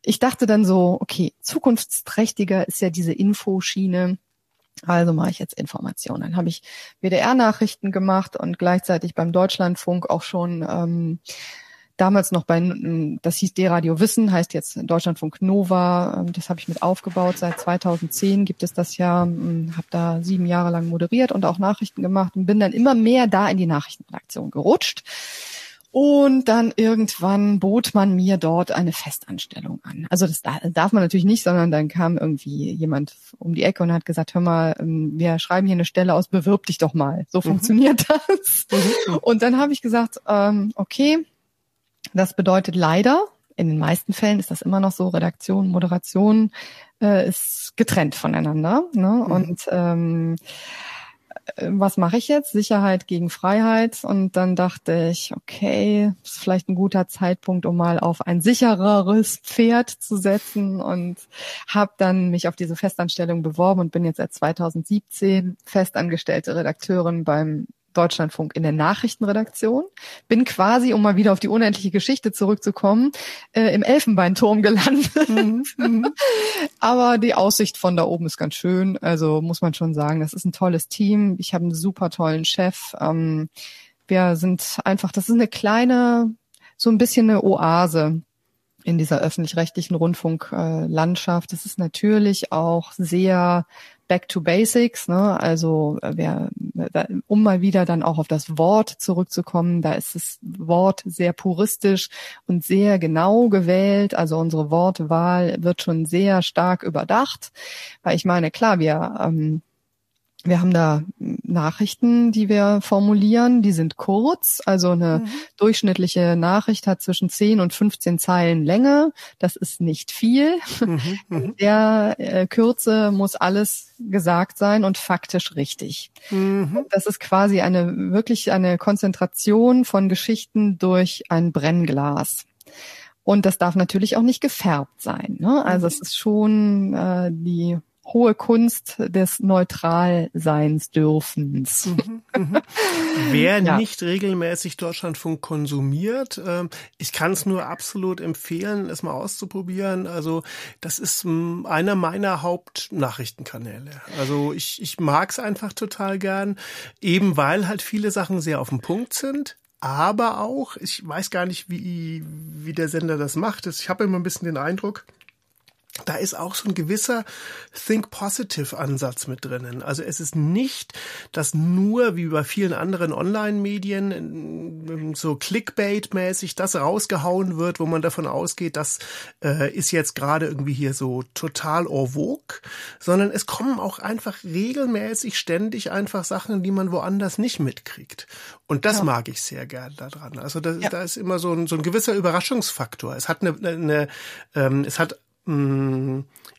ich dachte dann so, okay, zukunftsträchtiger ist ja diese Infoschiene also mache ich jetzt Informationen. Dann habe ich WDR-Nachrichten gemacht und gleichzeitig beim Deutschlandfunk auch schon ähm, damals noch bei, das hieß D-Radio Wissen, heißt jetzt Deutschlandfunk Nova. Ähm, das habe ich mit aufgebaut. Seit 2010 gibt es das ja. Ähm, habe da sieben Jahre lang moderiert und auch Nachrichten gemacht und bin dann immer mehr da in die Nachrichtenredaktion gerutscht. Und dann irgendwann bot man mir dort eine Festanstellung an. Also das darf man natürlich nicht, sondern dann kam irgendwie jemand um die Ecke und hat gesagt, hör mal, ähm, wir schreiben hier eine Stelle aus, bewirb dich doch mal. So mhm. funktioniert das. Mhm. Und dann habe ich gesagt, ähm, okay, das bedeutet leider, in den meisten Fällen ist das immer noch so, Redaktion, Moderation äh, ist getrennt voneinander. Ne? Mhm. Und ähm, was mache ich jetzt? Sicherheit gegen Freiheit. Und dann dachte ich, okay, ist vielleicht ein guter Zeitpunkt, um mal auf ein sichereres Pferd zu setzen und habe dann mich auf diese Festanstellung beworben und bin jetzt seit 2017 festangestellte Redakteurin beim Deutschlandfunk in der Nachrichtenredaktion. Bin quasi, um mal wieder auf die unendliche Geschichte zurückzukommen, äh, im Elfenbeinturm gelandet. Mhm. mhm. Aber die Aussicht von da oben ist ganz schön. Also muss man schon sagen, das ist ein tolles Team. Ich habe einen super tollen Chef. Ähm, wir sind einfach, das ist eine kleine, so ein bisschen eine Oase in dieser öffentlich-rechtlichen Rundfunklandschaft. Es ist natürlich auch sehr back to basics, ne? Also wer, um mal wieder dann auch auf das Wort zurückzukommen, da ist das Wort sehr puristisch und sehr genau gewählt. Also unsere Wortwahl wird schon sehr stark überdacht, weil ich meine, klar, wir ähm, wir haben da Nachrichten, die wir formulieren, die sind kurz. Also eine mhm. durchschnittliche Nachricht hat zwischen 10 und 15 Zeilen Länge. Das ist nicht viel. Mhm. In mhm. der äh, Kürze muss alles gesagt sein und faktisch richtig. Mhm. Das ist quasi eine, wirklich eine Konzentration von Geschichten durch ein Brennglas. Und das darf natürlich auch nicht gefärbt sein. Ne? Also mhm. es ist schon äh, die hohe Kunst des Neutralseins dürfens. Mhm, mh. Wer ja. nicht regelmäßig Deutschlandfunk konsumiert, ähm, ich kann es nur absolut empfehlen, es mal auszuprobieren. Also das ist hm, einer meiner Hauptnachrichtenkanäle. Also ich, ich mag es einfach total gern, eben weil halt viele Sachen sehr auf den Punkt sind aber auch, ich weiß gar nicht, wie, wie der Sender das macht. Ich habe immer ein bisschen den Eindruck, da ist auch so ein gewisser Think Positive Ansatz mit drinnen. Also es ist nicht, dass nur wie bei vielen anderen Online-Medien ähm, so Clickbait-mäßig das rausgehauen wird, wo man davon ausgeht, das äh, ist jetzt gerade irgendwie hier so total en vogue, sondern es kommen auch einfach regelmäßig ständig einfach Sachen, die man woanders nicht mitkriegt. Und das ja. mag ich sehr gern daran. Also da, ja. da ist immer so ein, so ein gewisser Überraschungsfaktor. Es hat eine, eine ähm, es hat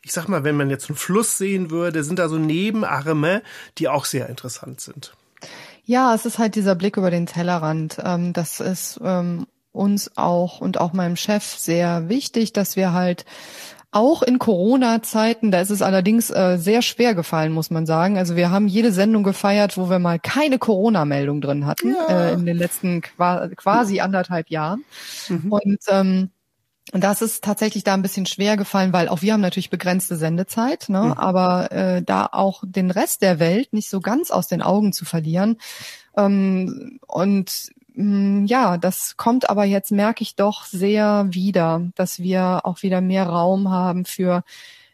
ich sag mal, wenn man jetzt einen Fluss sehen würde, sind da so Nebenarme, die auch sehr interessant sind. Ja, es ist halt dieser Blick über den Tellerrand. Ähm, das ist ähm, uns auch und auch meinem Chef sehr wichtig, dass wir halt auch in Corona-Zeiten, da ist es allerdings äh, sehr schwer gefallen, muss man sagen. Also wir haben jede Sendung gefeiert, wo wir mal keine Corona-Meldung drin hatten ja. äh, in den letzten quasi anderthalb Jahren. Mhm. Und ähm, und das ist tatsächlich da ein bisschen schwer gefallen, weil auch wir haben natürlich begrenzte Sendezeit, ne? Mhm. aber äh, da auch den Rest der Welt nicht so ganz aus den Augen zu verlieren. Ähm, und mh, mm, ja, das kommt aber jetzt, merke ich doch sehr wieder, dass wir auch wieder mehr Raum haben für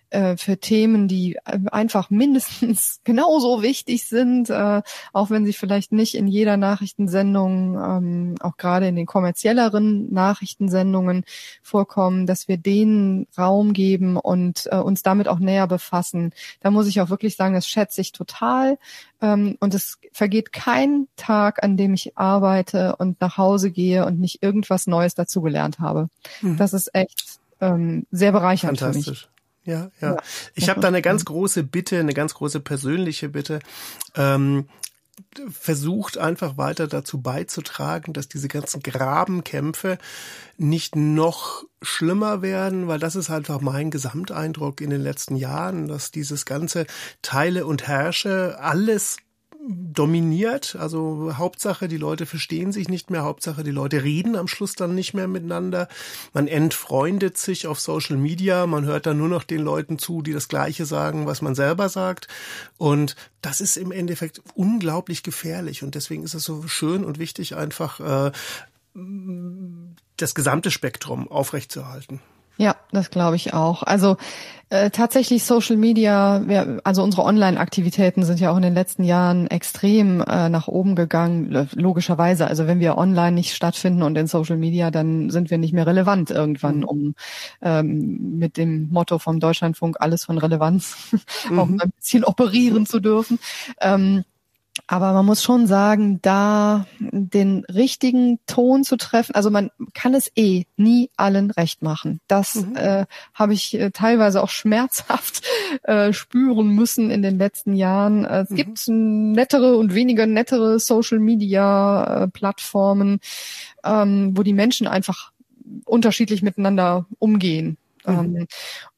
äh, für Themen, die äh, einfach mindestens genauso wichtig sind, äh, auch wenn sie vielleicht nicht in jeder Nachrichtensendung, ähm, auch gerade in den kommerzielleren Nachrichtensendungen vorkommen, dass wir denen Raum geben und äh, uns damit auch näher befassen. Da muss ich auch wirklich sagen, das schätze ich total. Ähm, und es vergeht kein Tag, an dem ich arbeite und nach Hause gehe und nicht irgendwas Neues dazugelernt habe. Mhm. Das ist echt ähm, sehr bereichernd für mich ja, ja. ja. Ich habe da eine ganz große Bitte, eine ganz große persönliche Bitte. Ähm, versucht einfach weiter dazu beizutragen, dass diese ganzen Grabenkämpfe nicht noch schlimmer werden, weil das ist einfach mein Gesamteindruck in den letzten Jahren, dass dieses ganze Teile und Herrsche alles dominiert. Also Hauptsache, die Leute verstehen sich nicht mehr. Hauptsache, die Leute reden am Schluss dann nicht mehr miteinander. Man entfreundet sich auf Social Media. Man hört dann nur noch den Leuten zu, die das Gleiche sagen, was man selber sagt. Und das ist im Endeffekt unglaublich gefährlich. Und deswegen ist es so schön und wichtig, einfach äh, das gesamte Spektrum aufrechtzuerhalten. Ja, das glaube ich auch. Also äh, tatsächlich Social Media, wir, also unsere Online-Aktivitäten sind ja auch in den letzten Jahren extrem äh, nach oben gegangen, logischerweise. Also wenn wir online nicht stattfinden und in Social Media, dann sind wir nicht mehr relevant irgendwann, mhm. um ähm, mit dem Motto vom Deutschlandfunk alles von Relevanz mhm. auch ein bisschen operieren zu dürfen. Ähm, aber man muss schon sagen, da den richtigen Ton zu treffen, also man kann es eh nie allen recht machen. Das mhm. äh, habe ich äh, teilweise auch schmerzhaft äh, spüren müssen in den letzten Jahren. Äh, es mhm. gibt nettere und weniger nettere Social-Media-Plattformen, äh, ähm, wo die Menschen einfach unterschiedlich miteinander umgehen. Mhm. Ähm,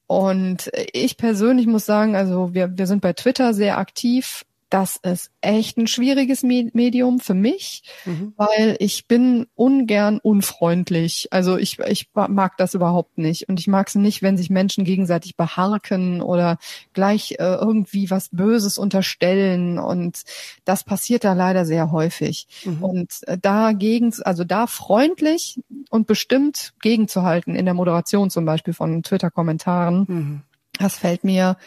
und ich persönlich muss sagen, also wir, wir sind bei Twitter sehr aktiv das ist echt ein schwieriges Medium für mich, mhm. weil ich bin ungern unfreundlich. Also ich, ich mag das überhaupt nicht. Und ich mag es nicht, wenn sich Menschen gegenseitig beharken oder gleich äh, irgendwie was Böses unterstellen. Und das passiert da leider sehr häufig. Mhm. Und äh, dagegen, also da freundlich und bestimmt gegenzuhalten in der Moderation zum Beispiel von Twitter-Kommentaren, mhm. das fällt mir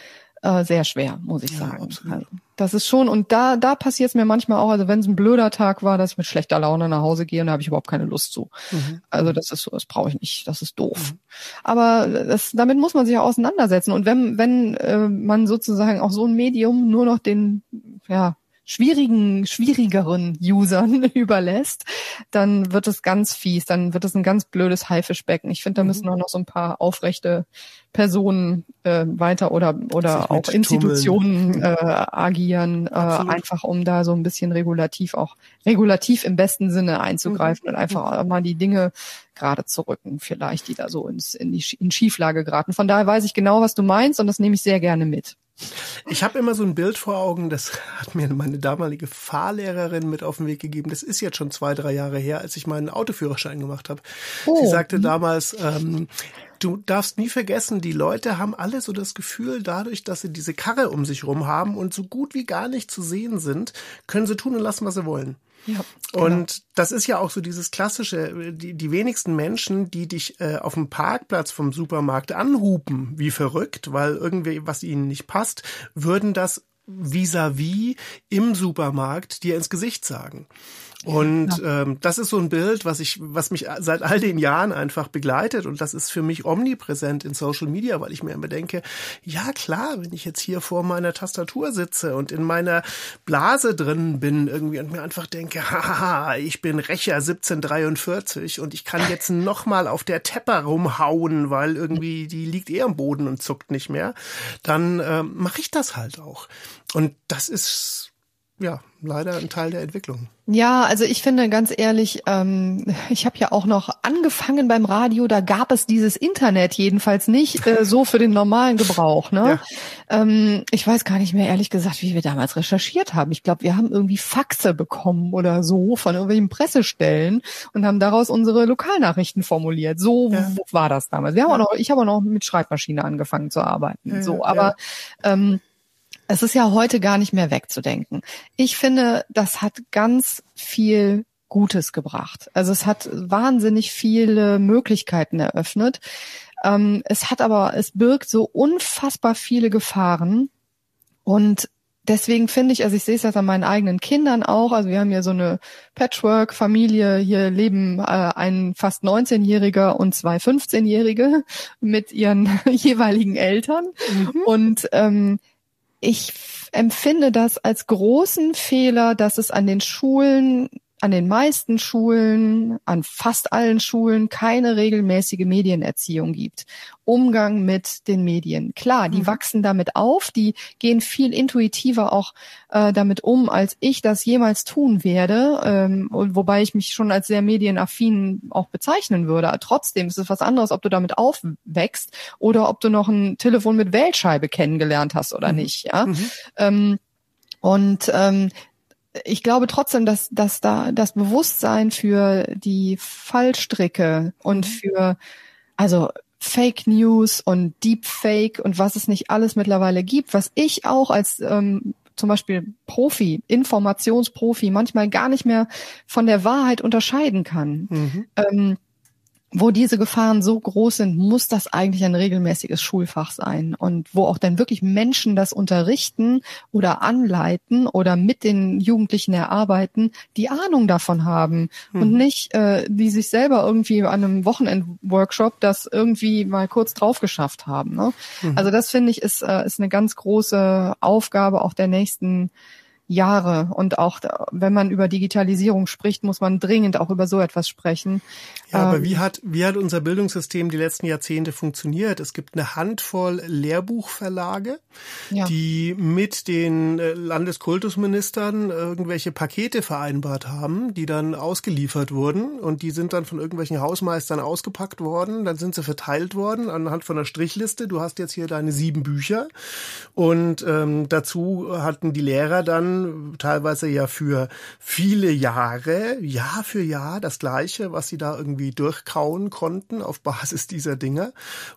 äh, sehr schwer, muss ich ja, sagen. Also, das ist schon, und da, da passiert es mir manchmal auch, also wenn es ein blöder Tag war, dass ich mit schlechter Laune nach Hause gehe und da habe ich überhaupt keine Lust zu. Mhm. Also das ist so, das brauche ich nicht, das ist doof. Mhm. Aber das, damit muss man sich ja auseinandersetzen. Und wenn, wenn äh, man sozusagen auch so ein Medium nur noch den, ja, schwierigen, schwierigeren Usern überlässt, dann wird es ganz fies, dann wird es ein ganz blödes Haifischbecken. Ich finde, da mhm. müssen auch noch so ein paar aufrechte Personen äh, weiter oder oder auch Institutionen äh, agieren, äh, einfach um da so ein bisschen regulativ auch regulativ im besten Sinne einzugreifen mhm. und einfach mhm. mal die Dinge gerade zu rücken, vielleicht die da so ins in die in Schieflage geraten. Von daher weiß ich genau, was du meinst und das nehme ich sehr gerne mit. Ich habe immer so ein Bild vor Augen, das hat mir meine damalige Fahrlehrerin mit auf den Weg gegeben. Das ist jetzt schon zwei, drei Jahre her, als ich meinen Autoführerschein gemacht habe. Oh. Sie sagte damals, ähm, du darfst nie vergessen, die Leute haben alle so das Gefühl, dadurch, dass sie diese Karre um sich rum haben und so gut wie gar nicht zu sehen sind, können sie tun und lassen, was sie wollen. Ja, genau. Und das ist ja auch so dieses klassische, die, die wenigsten Menschen, die dich äh, auf dem Parkplatz vom Supermarkt anhupen, wie verrückt, weil irgendwie was ihnen nicht passt, würden das vis-à-vis -vis im Supermarkt dir ins Gesicht sagen. Und ja. ähm, das ist so ein Bild, was ich, was mich seit all den Jahren einfach begleitet und das ist für mich omnipräsent in Social Media, weil ich mir immer denke, ja klar, wenn ich jetzt hier vor meiner Tastatur sitze und in meiner Blase drin bin irgendwie und mir einfach denke, haha, ich bin Rächer 1743 und ich kann jetzt nochmal auf der Tepper rumhauen, weil irgendwie die liegt eher am Boden und zuckt nicht mehr, dann ähm, mache ich das halt auch. Und das ist ja, leider ein Teil der Entwicklung. Ja, also ich finde ganz ehrlich, ähm, ich habe ja auch noch angefangen beim Radio, da gab es dieses Internet jedenfalls nicht äh, so für den normalen Gebrauch. Ne? Ja. Ähm, ich weiß gar nicht mehr ehrlich gesagt, wie wir damals recherchiert haben. Ich glaube, wir haben irgendwie Faxe bekommen oder so von irgendwelchen Pressestellen und haben daraus unsere Lokalnachrichten formuliert. So ja. war das damals. Wir haben auch noch, ich habe auch noch mit Schreibmaschine angefangen zu arbeiten. Ja, so, aber ähm, es ist ja heute gar nicht mehr wegzudenken. Ich finde, das hat ganz viel Gutes gebracht. Also es hat wahnsinnig viele Möglichkeiten eröffnet. Ähm, es hat aber, es birgt so unfassbar viele Gefahren und deswegen finde ich, also ich sehe es jetzt an meinen eigenen Kindern auch, also wir haben ja so eine Patchwork-Familie, hier leben äh, ein fast 19-Jähriger und zwei 15-Jährige mit ihren jeweiligen Eltern. Mhm. Und ähm, ich empfinde das als großen Fehler, dass es an den Schulen an den meisten Schulen, an fast allen Schulen keine regelmäßige Medienerziehung gibt. Umgang mit den Medien. Klar, die mhm. wachsen damit auf, die gehen viel intuitiver auch äh, damit um, als ich das jemals tun werde, ähm, wobei ich mich schon als sehr medienaffin auch bezeichnen würde. Trotzdem ist es was anderes, ob du damit aufwächst oder ob du noch ein Telefon mit Wählscheibe kennengelernt hast oder mhm. nicht. Ja. Mhm. Ähm, und ähm, ich glaube trotzdem, dass, dass da das Bewusstsein für die Fallstricke und mhm. für, also Fake News und Deepfake und was es nicht alles mittlerweile gibt, was ich auch als ähm, zum Beispiel Profi, Informationsprofi manchmal gar nicht mehr von der Wahrheit unterscheiden kann. Mhm. Ähm, wo diese Gefahren so groß sind, muss das eigentlich ein regelmäßiges Schulfach sein und wo auch dann wirklich Menschen das unterrichten oder anleiten oder mit den Jugendlichen erarbeiten, die Ahnung davon haben hm. und nicht äh, die sich selber irgendwie an einem Wochenendworkshop das irgendwie mal kurz drauf geschafft haben. Ne? Hm. Also das finde ich ist, äh, ist eine ganz große Aufgabe auch der nächsten Jahre. Und auch wenn man über Digitalisierung spricht, muss man dringend auch über so etwas sprechen. Ja, aber ähm, wie hat, wie hat unser Bildungssystem die letzten Jahrzehnte funktioniert? Es gibt eine Handvoll Lehrbuchverlage, ja. die mit den äh, Landeskultusministern irgendwelche Pakete vereinbart haben, die dann ausgeliefert wurden und die sind dann von irgendwelchen Hausmeistern ausgepackt worden, dann sind sie verteilt worden anhand von einer Strichliste. Du hast jetzt hier deine sieben Bücher und ähm, dazu hatten die Lehrer dann teilweise ja für viele Jahre, Jahr für Jahr das Gleiche, was sie da irgendwie durchkauen konnten auf Basis dieser Dinge.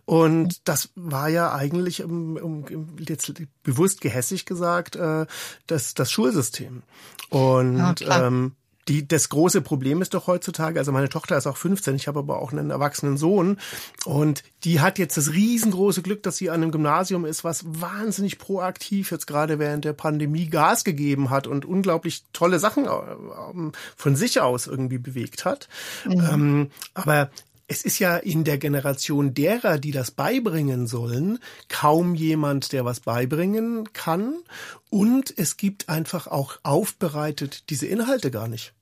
Und das war ja eigentlich, um, um, jetzt bewusst gehässig gesagt, äh, das, das Schulsystem. Und ja, ähm, die, das große Problem ist doch heutzutage, also meine Tochter ist auch 15, ich habe aber auch einen erwachsenen Sohn und die hat jetzt das riesengroße Glück, dass sie an einem Gymnasium ist, was wahnsinnig proaktiv jetzt gerade während der Pandemie Gas gegeben hat und unglaublich tolle Sachen ähm, von sich aus irgendwie bewegt hat. Mhm. Ähm, aber es ist ja in der Generation derer, die das beibringen sollen, kaum jemand, der was beibringen kann. Und es gibt einfach auch aufbereitet diese Inhalte gar nicht.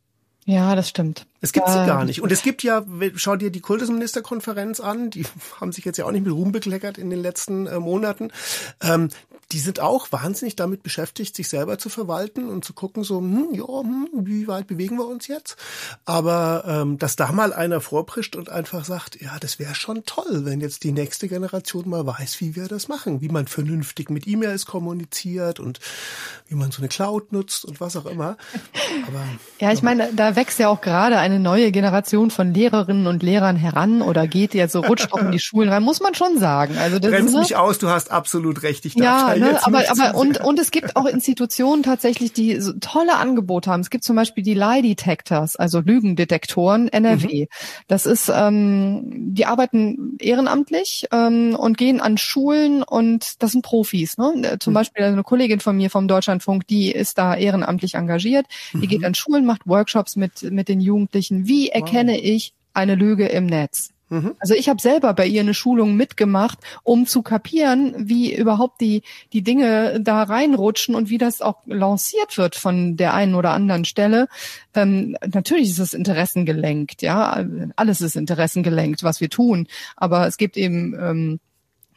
Ja, das stimmt. Es gibt sie gar nicht. Und es gibt ja, schau dir die Kultusministerkonferenz an, die haben sich jetzt ja auch nicht mit Ruhm bekleckert in den letzten äh, Monaten. Ähm, die sind auch wahnsinnig damit beschäftigt, sich selber zu verwalten und zu gucken, so, hm, ja, hm, wie weit bewegen wir uns jetzt? Aber ähm, dass da mal einer vorprischt und einfach sagt, ja, das wäre schon toll, wenn jetzt die nächste Generation mal weiß, wie wir das machen, wie man vernünftig mit E-Mails kommuniziert und wie man so eine Cloud nutzt und was auch immer. Aber, ja, ich meine, da wächst ja auch gerade eine neue Generation von Lehrerinnen und Lehrern heran oder geht jetzt so rutscht auch in die Schulen rein, muss man schon sagen. Also das Bremst ne? mich aus, du hast absolut recht. Ich darf ja, ne, aber, aber und, und es gibt auch Institutionen tatsächlich, die so tolle Angebote haben. Es gibt zum Beispiel die Lie Detectors, also Lügendetektoren NRW. Mhm. Das ist, ähm, die arbeiten ehrenamtlich ähm, und gehen an Schulen und das sind Profis. Ne? Zum mhm. Beispiel eine Kollegin von mir vom Deutschlandfunk, die ist da ehrenamtlich engagiert. Die mhm. geht an Schulen, macht Workshops mit mit den Jugendlichen. Wie erkenne wow. ich eine Lüge im Netz? Mhm. Also ich habe selber bei ihr eine Schulung mitgemacht, um zu kapieren, wie überhaupt die, die Dinge da reinrutschen und wie das auch lanciert wird von der einen oder anderen Stelle. Ähm, natürlich ist es interessengelenkt, ja. Alles ist interessengelenkt, was wir tun. Aber es gibt eben ähm,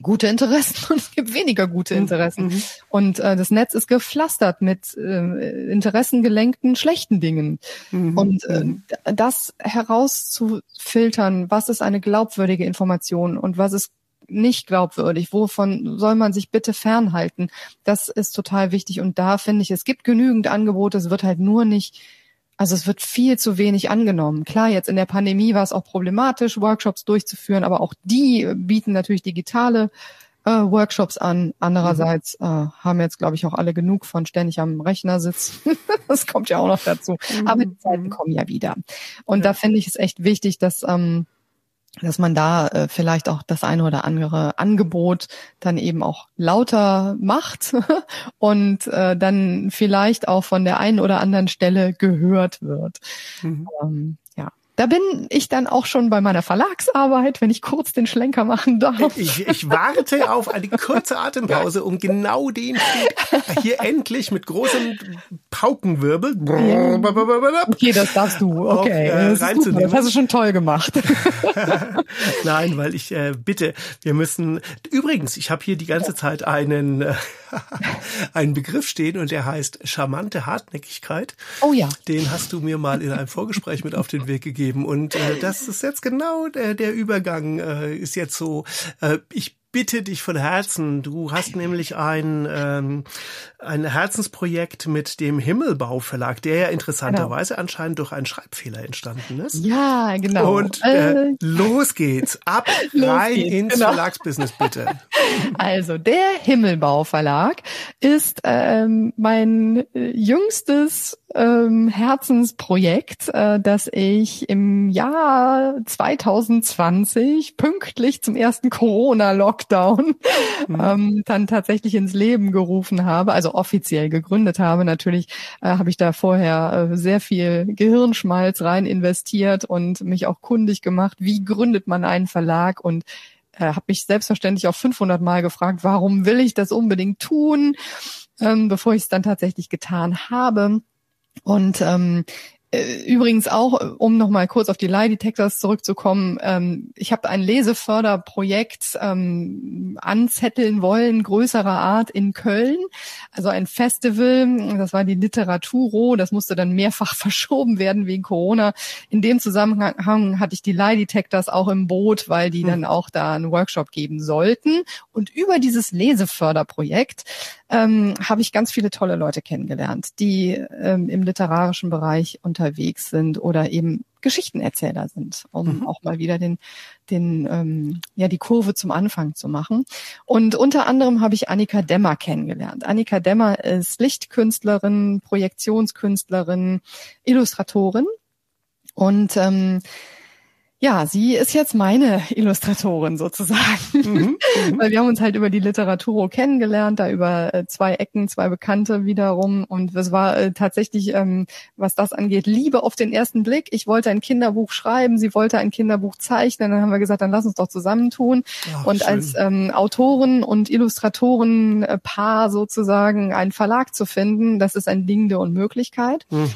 gute Interessen und es gibt weniger gute mhm. Interessen. Mhm. Und äh, das Netz ist gepflastert mit äh, interessengelenkten schlechten Dingen. Mhm. Und äh, mhm. das herauszufiltern, was ist eine glaubwürdige Information und was ist nicht glaubwürdig, wovon soll man sich bitte fernhalten, das ist total wichtig. Und da finde ich, es gibt genügend Angebote, es wird halt nur nicht also es wird viel zu wenig angenommen. Klar, jetzt in der Pandemie war es auch problematisch, Workshops durchzuführen, aber auch die bieten natürlich digitale äh, Workshops an. Andererseits mhm. äh, haben jetzt, glaube ich, auch alle genug von ständig am Rechner sitzen. das kommt ja auch noch dazu. Mhm. Aber die Zeiten kommen ja wieder. Und ja. da finde ich es echt wichtig, dass ähm, dass man da äh, vielleicht auch das eine oder andere Angebot dann eben auch lauter macht und äh, dann vielleicht auch von der einen oder anderen Stelle gehört wird. Mhm. Ähm, da bin ich dann auch schon bei meiner Verlagsarbeit, wenn ich kurz den Schlenker machen darf. Ich, ich warte auf eine kurze Atempause, um genau den hier endlich mit großem Paukenwirbel. Okay, das darfst du. Okay, auf, äh, das, das hast du schon toll gemacht. Nein, weil ich äh, bitte, wir müssen. Übrigens, ich habe hier die ganze Zeit einen äh, einen Begriff stehen und der heißt charmante Hartnäckigkeit. Oh ja. Den hast du mir mal in einem Vorgespräch mit auf den Weg gegeben gegeben. Und äh, das ist jetzt genau der, der Übergang, äh, ist jetzt so. Äh, ich bitte dich von Herzen. Du hast nämlich ein, ähm, ein Herzensprojekt mit dem Himmelbau Verlag, der ja interessanterweise genau. anscheinend durch einen Schreibfehler entstanden ist. Ja, genau. Und äh, äh. los geht's. Ab los rein geht's, ins genau. Verlagsbusiness, bitte. Also der Himmelbau Verlag ist ähm, mein äh, jüngstes ähm, Herzensprojekt, äh, das ich im Jahr 2020 pünktlich zum ersten Corona-Lockdown mhm. ähm, dann tatsächlich ins Leben gerufen habe, also offiziell gegründet habe. Natürlich äh, habe ich da vorher äh, sehr viel Gehirnschmalz rein investiert und mich auch kundig gemacht, wie gründet man einen Verlag und äh, habe mich selbstverständlich auch 500 Mal gefragt, warum will ich das unbedingt tun, ähm, bevor ich es dann tatsächlich getan habe. Und ähm, äh, Übrigens auch, um nochmal kurz auf die Lie Detectors zurückzukommen, ähm, ich habe ein Leseförderprojekt ähm, anzetteln wollen, größerer Art in Köln. Also ein Festival, das war die Literaturo, das musste dann mehrfach verschoben werden wegen Corona. In dem Zusammenhang hatte ich die Lie Detectors auch im Boot, weil die hm. dann auch da einen Workshop geben sollten. Und über dieses Leseförderprojekt ähm, habe ich ganz viele tolle Leute kennengelernt, die ähm, im literarischen Bereich unterwegs sind oder eben Geschichtenerzähler sind, um mhm. auch mal wieder den, den, ähm, ja, die Kurve zum Anfang zu machen. Und unter anderem habe ich Annika Demmer kennengelernt. Annika Demmer ist Lichtkünstlerin, Projektionskünstlerin, Illustratorin und ähm, ja, sie ist jetzt meine Illustratorin sozusagen, mhm, mhm, weil wir haben uns halt über die Literatur kennengelernt, da über äh, zwei Ecken, zwei Bekannte wiederum und es war äh, tatsächlich, ähm, was das angeht, Liebe auf den ersten Blick. Ich wollte ein Kinderbuch schreiben, sie wollte ein Kinderbuch zeichnen, dann haben wir gesagt, dann lass uns doch zusammentun Ach, und schön. als ähm, Autoren und Illustratoren Paar sozusagen einen Verlag zu finden, das ist ein Ding der Unmöglichkeit. Mhm.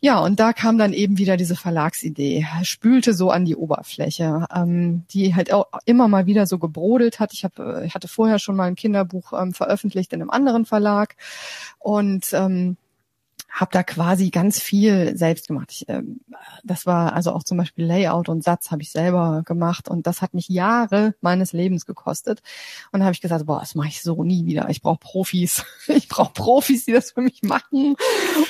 Ja, und da kam dann eben wieder diese Verlagsidee, spülte so an die Oberfläche, ähm, die halt auch immer mal wieder so gebrodelt hat. Ich, hab, äh, ich hatte vorher schon mal ein Kinderbuch ähm, veröffentlicht in einem anderen Verlag und ähm, habe da quasi ganz viel selbst gemacht. Ich, ähm, das war also auch zum Beispiel Layout und Satz habe ich selber gemacht und das hat mich Jahre meines Lebens gekostet. Und da habe ich gesagt, boah, das mache ich so nie wieder. Ich brauche Profis. Ich brauche Profis, die das für mich machen.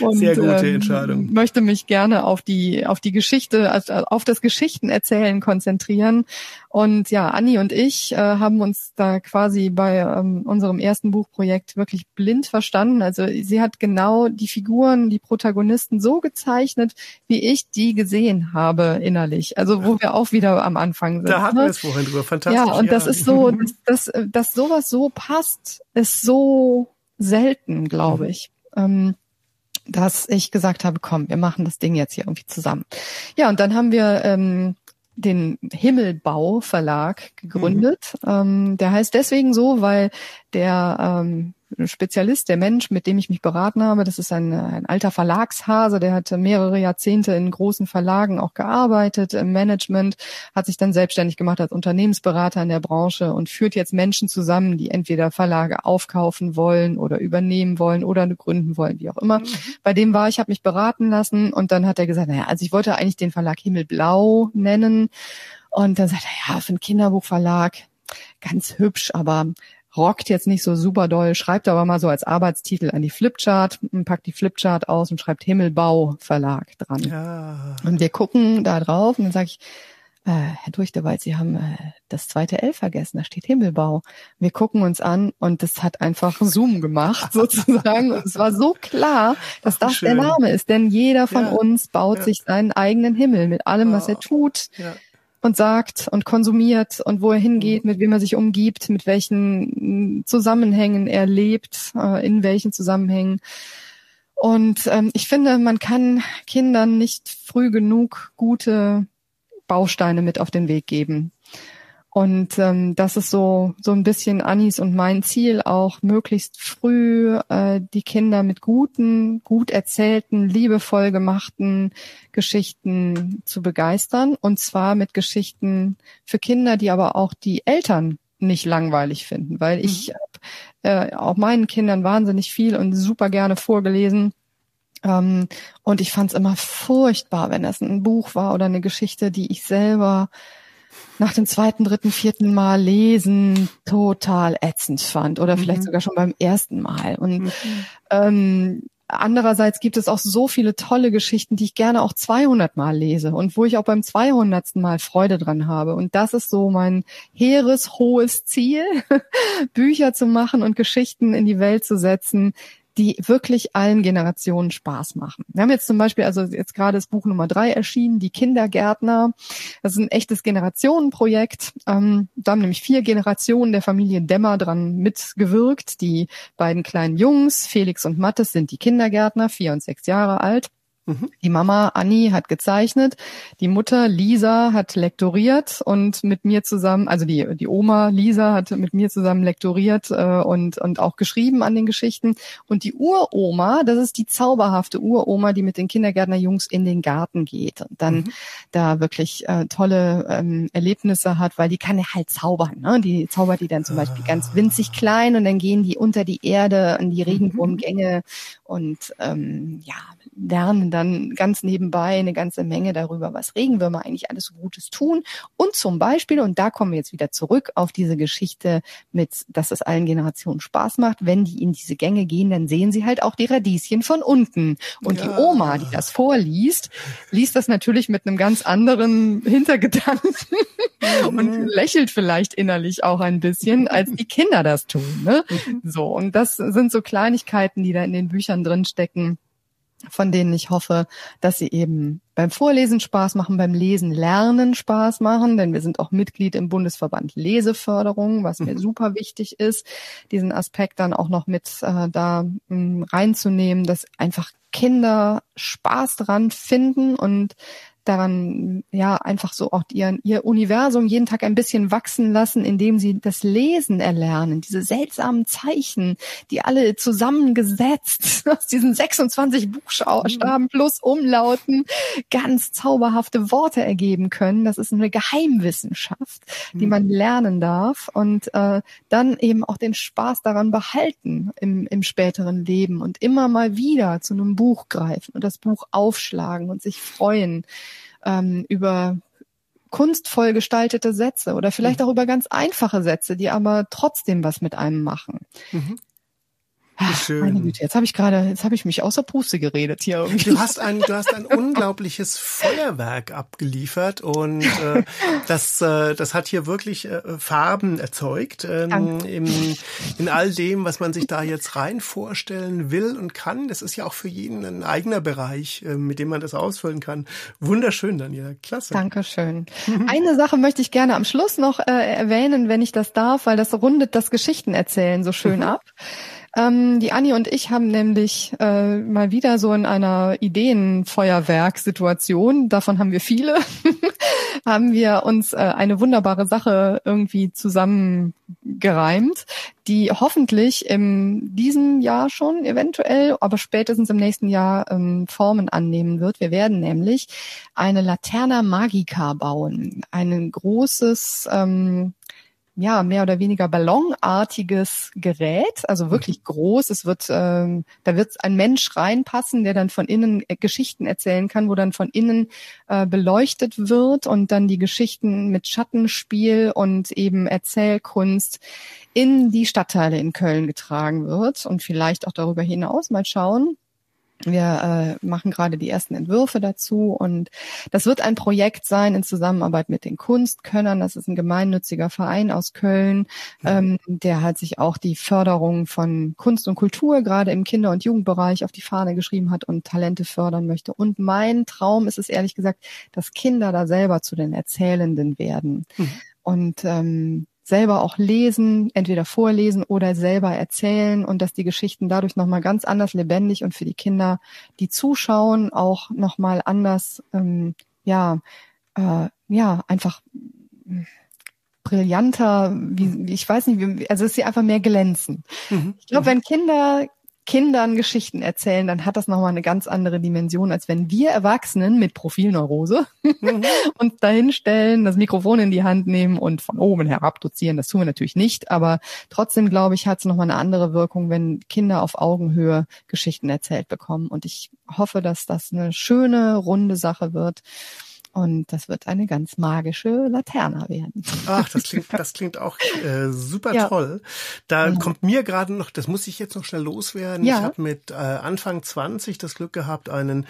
Und, Sehr gute ähm, Entscheidung. Möchte mich gerne auf die auf die Geschichte, also auf das Geschichtenerzählen konzentrieren und ja, Anni und ich äh, haben uns da quasi bei ähm, unserem ersten Buchprojekt wirklich blind verstanden. Also sie hat genau die Figuren, die Protagonisten so gezeichnet, wie ich die gesehen habe innerlich. Also wo wir auch wieder am Anfang sind. Da hatten ne? wir es vorhin drüber. Fantastisch. Ja, und ja. das ist so, dass, dass, dass sowas so passt, ist so selten, glaube mhm. ich. Ähm, dass ich gesagt habe, komm, wir machen das Ding jetzt hier irgendwie zusammen. Ja, und dann haben wir ähm, den Himmelbau Verlag gegründet. Mhm. Ähm, der heißt deswegen so, weil der ähm, Spezialist, der Mensch, mit dem ich mich beraten habe, das ist ein, ein alter Verlagshase, der hat mehrere Jahrzehnte in großen Verlagen auch gearbeitet, im Management, hat sich dann selbstständig gemacht als Unternehmensberater in der Branche und führt jetzt Menschen zusammen, die entweder Verlage aufkaufen wollen oder übernehmen wollen oder gründen wollen, wie auch immer. Mhm. Bei dem war ich, habe mich beraten lassen und dann hat er gesagt, naja, also ich wollte eigentlich den Verlag Himmelblau nennen und dann sagt er, ja, für einen Kinderbuchverlag ganz hübsch, aber rockt jetzt nicht so super doll, schreibt aber mal so als Arbeitstitel an die Flipchart, packt die Flipchart aus und schreibt Himmelbau Verlag dran. Ja. Und wir gucken da drauf und dann sage ich, äh, Herr Durchtewald, Sie haben äh, das zweite L vergessen, da steht Himmelbau. Wir gucken uns an und das hat einfach Zoom gemacht sozusagen. Und es war so klar, dass Ach, das schön. der Name ist, denn jeder von ja. uns baut ja. sich seinen eigenen Himmel mit allem, was er tut. Ja und sagt und konsumiert und wo er hingeht, mit wem er sich umgibt, mit welchen Zusammenhängen er lebt, äh, in welchen Zusammenhängen. Und ähm, ich finde, man kann Kindern nicht früh genug gute Bausteine mit auf den Weg geben. Und ähm, das ist so so ein bisschen Anis und mein Ziel auch, möglichst früh äh, die Kinder mit guten, gut erzählten, liebevoll gemachten Geschichten zu begeistern. Und zwar mit Geschichten für Kinder, die aber auch die Eltern nicht langweilig finden, weil ich mhm. äh, auch meinen Kindern wahnsinnig viel und super gerne vorgelesen. Ähm, und ich fand es immer furchtbar, wenn das ein Buch war oder eine Geschichte, die ich selber nach dem zweiten, dritten, vierten Mal lesen total ätzend fand oder mhm. vielleicht sogar schon beim ersten Mal. Und mhm. ähm, andererseits gibt es auch so viele tolle Geschichten, die ich gerne auch 200 Mal lese und wo ich auch beim 200. Mal Freude dran habe. Und das ist so mein hehres, hohes Ziel, Bücher zu machen und Geschichten in die Welt zu setzen, die wirklich allen Generationen Spaß machen. Wir haben jetzt zum Beispiel, also jetzt gerade das Buch Nummer drei erschienen, die Kindergärtner. Das ist ein echtes Generationenprojekt. Ähm, da haben nämlich vier Generationen der Familie Dämmer dran mitgewirkt. Die beiden kleinen Jungs, Felix und Mattes, sind die Kindergärtner, vier und sechs Jahre alt. Mhm. Die Mama Anni hat gezeichnet, die Mutter Lisa hat lektoriert und mit mir zusammen, also die, die Oma Lisa hat mit mir zusammen lektoriert äh, und, und auch geschrieben an den Geschichten. Und die Uroma, das ist die zauberhafte Uroma, die mit den Kindergärtnerjungs in den Garten geht und dann mhm. da wirklich äh, tolle ähm, Erlebnisse hat, weil die kann ja halt zaubern. Ne? Die zaubert die dann zum Beispiel ganz winzig klein und dann gehen die unter die Erde in die mhm. Regenwurmgänge und ähm, ja, lernen dann ganz nebenbei eine ganze Menge darüber, was Regenwürmer eigentlich alles so Gutes tun. Und zum Beispiel, und da kommen wir jetzt wieder zurück auf diese Geschichte mit, dass es allen Generationen Spaß macht, wenn die in diese Gänge gehen, dann sehen sie halt auch die Radieschen von unten. Und ja. die Oma, die das vorliest, liest das natürlich mit einem ganz anderen Hintergedanken mhm. und lächelt vielleicht innerlich auch ein bisschen, als die Kinder das tun. Ne? Mhm. So, und das sind so Kleinigkeiten, die da in den Büchern drin stecken von denen ich hoffe, dass sie eben beim Vorlesen Spaß machen, beim Lesen lernen Spaß machen, denn wir sind auch Mitglied im Bundesverband Leseförderung, was mir mhm. super wichtig ist, diesen Aspekt dann auch noch mit äh, da mh, hm, reinzunehmen, dass einfach Kinder Spaß dran finden und daran, ja, einfach so auch ihr, ihr Universum jeden Tag ein bisschen wachsen lassen, indem sie das Lesen erlernen. Diese seltsamen Zeichen, die alle zusammengesetzt aus diesen 26 Buchstaben mhm. plus Umlauten ganz zauberhafte Worte ergeben können. Das ist eine Geheimwissenschaft, die mhm. man lernen darf und äh, dann eben auch den Spaß daran behalten im, im späteren Leben und immer mal wieder zu einem Buch greifen und das Buch aufschlagen und sich freuen ähm, über kunstvoll gestaltete Sätze oder vielleicht mhm. auch über ganz einfache Sätze, die aber trotzdem was mit einem machen. Mhm. Schön. Meine Güte, jetzt habe ich gerade, jetzt habe ich mich außer Puste geredet hier irgendwie. Du hast ein, du hast ein unglaubliches Feuerwerk abgeliefert und äh, das, äh, das hat hier wirklich äh, Farben erzeugt ähm, im, in all dem, was man sich da jetzt rein vorstellen will und kann. Das ist ja auch für jeden ein eigener Bereich, äh, mit dem man das ausfüllen kann. Wunderschön, Daniela, klasse. Dankeschön. Eine Sache möchte ich gerne am Schluss noch äh, erwähnen, wenn ich das darf, weil das rundet das Geschichtenerzählen so schön mhm. ab. Ähm, die Anni und ich haben nämlich äh, mal wieder so in einer Ideenfeuerwerk-Situation, davon haben wir viele, haben wir uns äh, eine wunderbare Sache irgendwie zusammengereimt, die hoffentlich in diesem Jahr schon eventuell, aber spätestens im nächsten Jahr ähm, Formen annehmen wird. Wir werden nämlich eine Laterna Magica bauen, ein großes ähm, ja mehr oder weniger ballonartiges Gerät, also wirklich mhm. groß. Es wird, ähm, da wird ein Mensch reinpassen, der dann von innen äh, Geschichten erzählen kann, wo dann von innen äh, beleuchtet wird und dann die Geschichten mit Schattenspiel und eben Erzählkunst in die Stadtteile in Köln getragen wird und vielleicht auch darüber hinaus mal schauen. Wir äh, machen gerade die ersten Entwürfe dazu und das wird ein Projekt sein in Zusammenarbeit mit den Kunstkönnern. Das ist ein gemeinnütziger Verein aus Köln, ähm, der hat sich auch die Förderung von Kunst und Kultur gerade im Kinder- und Jugendbereich auf die Fahne geschrieben hat und Talente fördern möchte. Und mein Traum ist es ehrlich gesagt, dass Kinder da selber zu den Erzählenden werden. Mhm. Und ähm, selber auch lesen, entweder vorlesen oder selber erzählen und dass die Geschichten dadurch nochmal ganz anders lebendig und für die Kinder, die zuschauen, auch nochmal anders, ähm, ja, äh, ja, einfach brillanter, wie, ich weiß nicht, wie, also dass sie einfach mehr glänzen. Mhm. Ich glaube, wenn Kinder Kindern Geschichten erzählen, dann hat das nochmal eine ganz andere Dimension, als wenn wir Erwachsenen mit Profilneurose mhm. uns dahinstellen, das Mikrofon in die Hand nehmen und von oben herab dozieren. Das tun wir natürlich nicht, aber trotzdem glaube ich, hat es nochmal eine andere Wirkung, wenn Kinder auf Augenhöhe Geschichten erzählt bekommen. Und ich hoffe, dass das eine schöne, runde Sache wird und das wird eine ganz magische Laterne werden. Ach, das klingt, das klingt auch äh, super ja. toll. Da ja. kommt mir gerade noch, das muss ich jetzt noch schnell loswerden. Ja. Ich habe mit äh, Anfang 20 das Glück gehabt, einen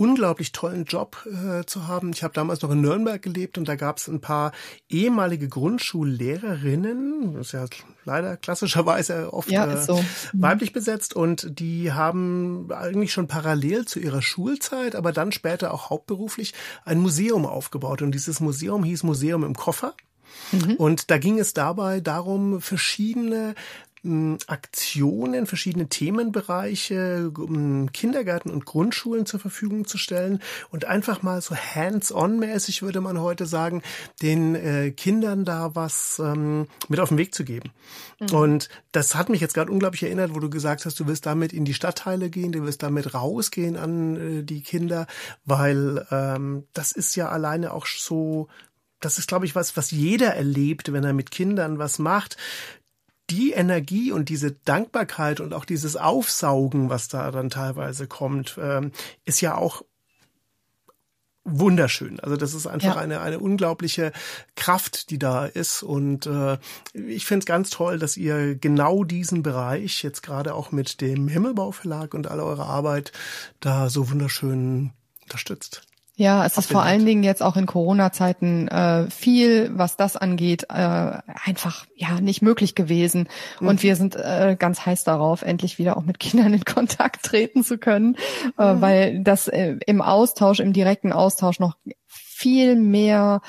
unglaublich tollen Job äh, zu haben. Ich habe damals noch in Nürnberg gelebt und da gab es ein paar ehemalige Grundschullehrerinnen, das ist ja leider klassischerweise oft ja, äh, so. äh, weiblich besetzt und die haben eigentlich schon parallel zu ihrer Schulzeit, aber dann später auch hauptberuflich ein Museum aufgebaut und dieses Museum hieß Museum im Koffer. Mhm. Und da ging es dabei darum, verschiedene Aktionen, verschiedene Themenbereiche, Kindergärten und Grundschulen zur Verfügung zu stellen und einfach mal so hands-on-mäßig, würde man heute sagen, den äh, Kindern da was ähm, mit auf den Weg zu geben. Mhm. Und das hat mich jetzt gerade unglaublich erinnert, wo du gesagt hast, du willst damit in die Stadtteile gehen, du willst damit rausgehen an äh, die Kinder, weil ähm, das ist ja alleine auch so das ist, glaube ich, was, was jeder erlebt, wenn er mit Kindern was macht die Energie und diese Dankbarkeit und auch dieses Aufsaugen, was da dann teilweise kommt, ähm, ist ja auch wunderschön. Also das ist einfach ja. eine, eine unglaubliche Kraft, die da ist. Und äh, ich finde es ganz toll, dass ihr genau diesen Bereich jetzt gerade auch mit dem Himmelbau Verlag und all eure Arbeit da so wunderschön unterstützt. Ja, es ist vor allen Dingen jetzt auch in Corona-Zeiten äh, viel, was das angeht, äh, einfach ja nicht möglich gewesen. Mhm. Und wir sind äh, ganz heiß darauf, endlich wieder auch mit Kindern in Kontakt treten zu können, äh, mhm. weil das äh, im Austausch, im direkten Austausch noch viel mehr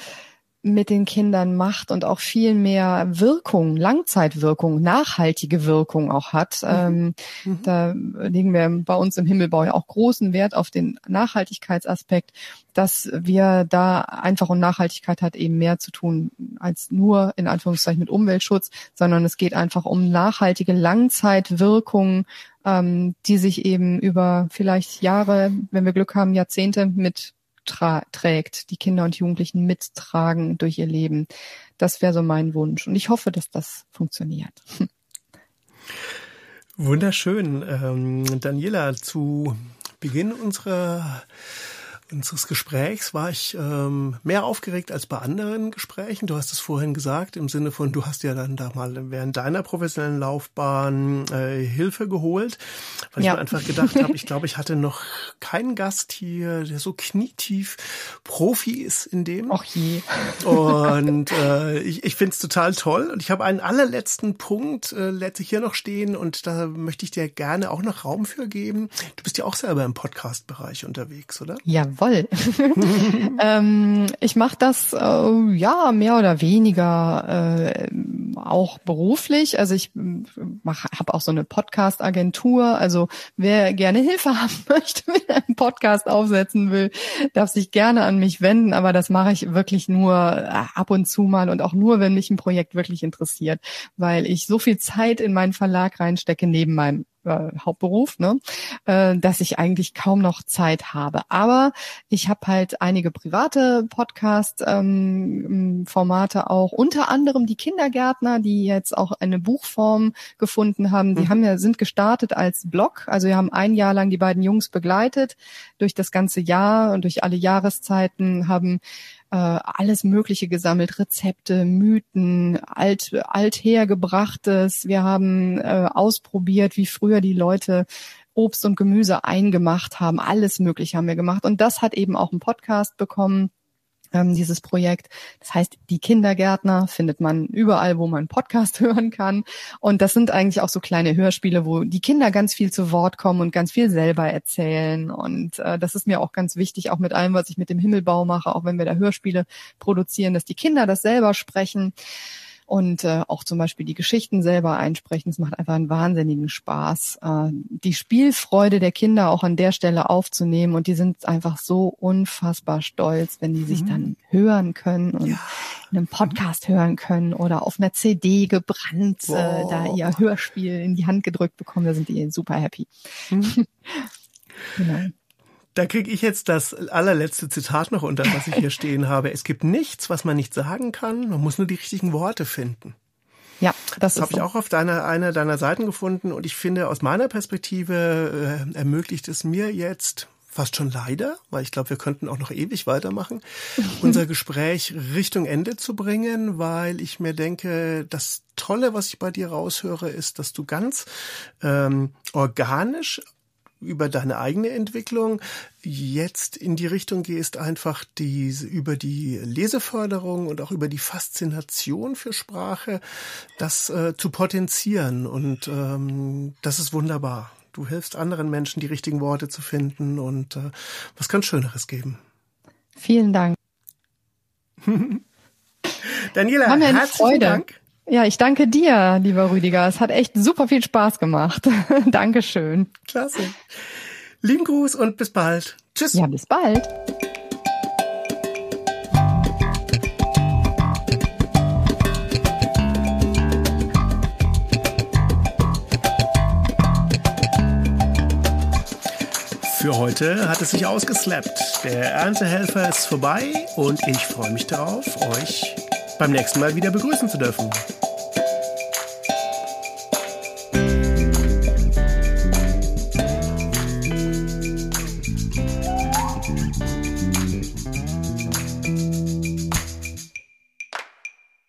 mit den Kindern macht und auch viel mehr Wirkung, Langzeitwirkung, nachhaltige Wirkung auch hat. Mhm. Ähm, mhm. Da legen wir bei uns im Himmelbau ja auch großen Wert auf den Nachhaltigkeitsaspekt, dass wir da einfach und Nachhaltigkeit hat eben mehr zu tun als nur in Anführungszeichen mit Umweltschutz, sondern es geht einfach um nachhaltige Langzeitwirkung, ähm, die sich eben über vielleicht Jahre, wenn wir Glück haben, Jahrzehnte mit trägt, die Kinder und Jugendlichen mittragen durch ihr Leben. Das wäre so mein Wunsch. Und ich hoffe, dass das funktioniert. Wunderschön. Ähm, Daniela, zu Beginn unserer unseres Gesprächs war ich ähm, mehr aufgeregt als bei anderen Gesprächen. Du hast es vorhin gesagt, im Sinne von, du hast ja dann da mal während deiner professionellen Laufbahn äh, Hilfe geholt, weil ja. ich mir einfach gedacht habe, ich glaube, ich hatte noch keinen Gast hier, der so knietief Profi ist in dem. Ach je. Und äh, ich, ich finde es total toll. Und ich habe einen allerletzten Punkt äh, letztlich hier noch stehen und da möchte ich dir gerne auch noch Raum für geben. Du bist ja auch selber im Podcast-Bereich unterwegs, oder? Ja, Jawohl. ähm, ich mache das äh, ja mehr oder weniger äh, auch beruflich. Also ich habe auch so eine Podcast-Agentur. Also wer gerne Hilfe haben möchte, wenn er einen Podcast aufsetzen will, darf sich gerne an mich wenden. Aber das mache ich wirklich nur äh, ab und zu mal und auch nur, wenn mich ein Projekt wirklich interessiert, weil ich so viel Zeit in meinen Verlag reinstecke neben meinem äh, Hauptberuf, ne, äh, dass ich eigentlich kaum noch Zeit habe. Aber ich habe halt einige private Podcast-Formate ähm, auch, unter anderem die Kindergärtner, die jetzt auch eine Buchform gefunden haben. Die mhm. haben ja sind gestartet als Blog, also wir haben ein Jahr lang die beiden Jungs begleitet durch das ganze Jahr und durch alle Jahreszeiten haben äh, alles Mögliche gesammelt, Rezepte, Mythen, alt, althergebrachtes. Wir haben äh, ausprobiert, wie früher die Leute Obst und Gemüse eingemacht haben. Alles Mögliche haben wir gemacht. Und das hat eben auch einen Podcast bekommen ähm, dieses Projekt. Das heißt, die Kindergärtner findet man überall, wo man Podcast hören kann. Und das sind eigentlich auch so kleine Hörspiele, wo die Kinder ganz viel zu Wort kommen und ganz viel selber erzählen. Und äh, das ist mir auch ganz wichtig, auch mit allem, was ich mit dem Himmelbau mache, auch wenn wir da Hörspiele produzieren, dass die Kinder das selber sprechen und äh, auch zum Beispiel die Geschichten selber einsprechen. Es macht einfach einen wahnsinnigen Spaß, äh, die Spielfreude der Kinder auch an der Stelle aufzunehmen und die sind einfach so unfassbar stolz, wenn die sich mhm. dann hören können und ja. in einem Podcast hören können oder auf einer CD gebrannt äh, da ihr Hörspiel in die Hand gedrückt bekommen. Da sind die super happy. Mhm. genau. Da kriege ich jetzt das allerletzte Zitat noch unter, was ich hier stehen habe. Es gibt nichts, was man nicht sagen kann. Man muss nur die richtigen Worte finden. Ja, das, das habe ich auch auf deiner, einer deiner Seiten gefunden und ich finde, aus meiner Perspektive äh, ermöglicht es mir jetzt fast schon leider, weil ich glaube, wir könnten auch noch ewig weitermachen, unser Gespräch Richtung Ende zu bringen, weil ich mir denke, das Tolle, was ich bei dir raushöre, ist, dass du ganz ähm, organisch über deine eigene Entwicklung jetzt in die Richtung gehst, einfach die, über die Leseförderung und auch über die Faszination für Sprache, das äh, zu potenzieren. Und ähm, das ist wunderbar. Du hilfst anderen Menschen, die richtigen Worte zu finden und äh, was kann Schöneres geben. Vielen Dank. Daniela, herzlichen Freude. Dank. Ja, ich danke dir, lieber Rüdiger. Es hat echt super viel Spaß gemacht. Dankeschön. Klasse. Lieben Gruß und bis bald. Tschüss. Ja, bis bald. Für heute hat es sich ausgeslappt. Der Erntehelfer ist vorbei und ich freue mich darauf, euch beim nächsten Mal wieder begrüßen zu dürfen.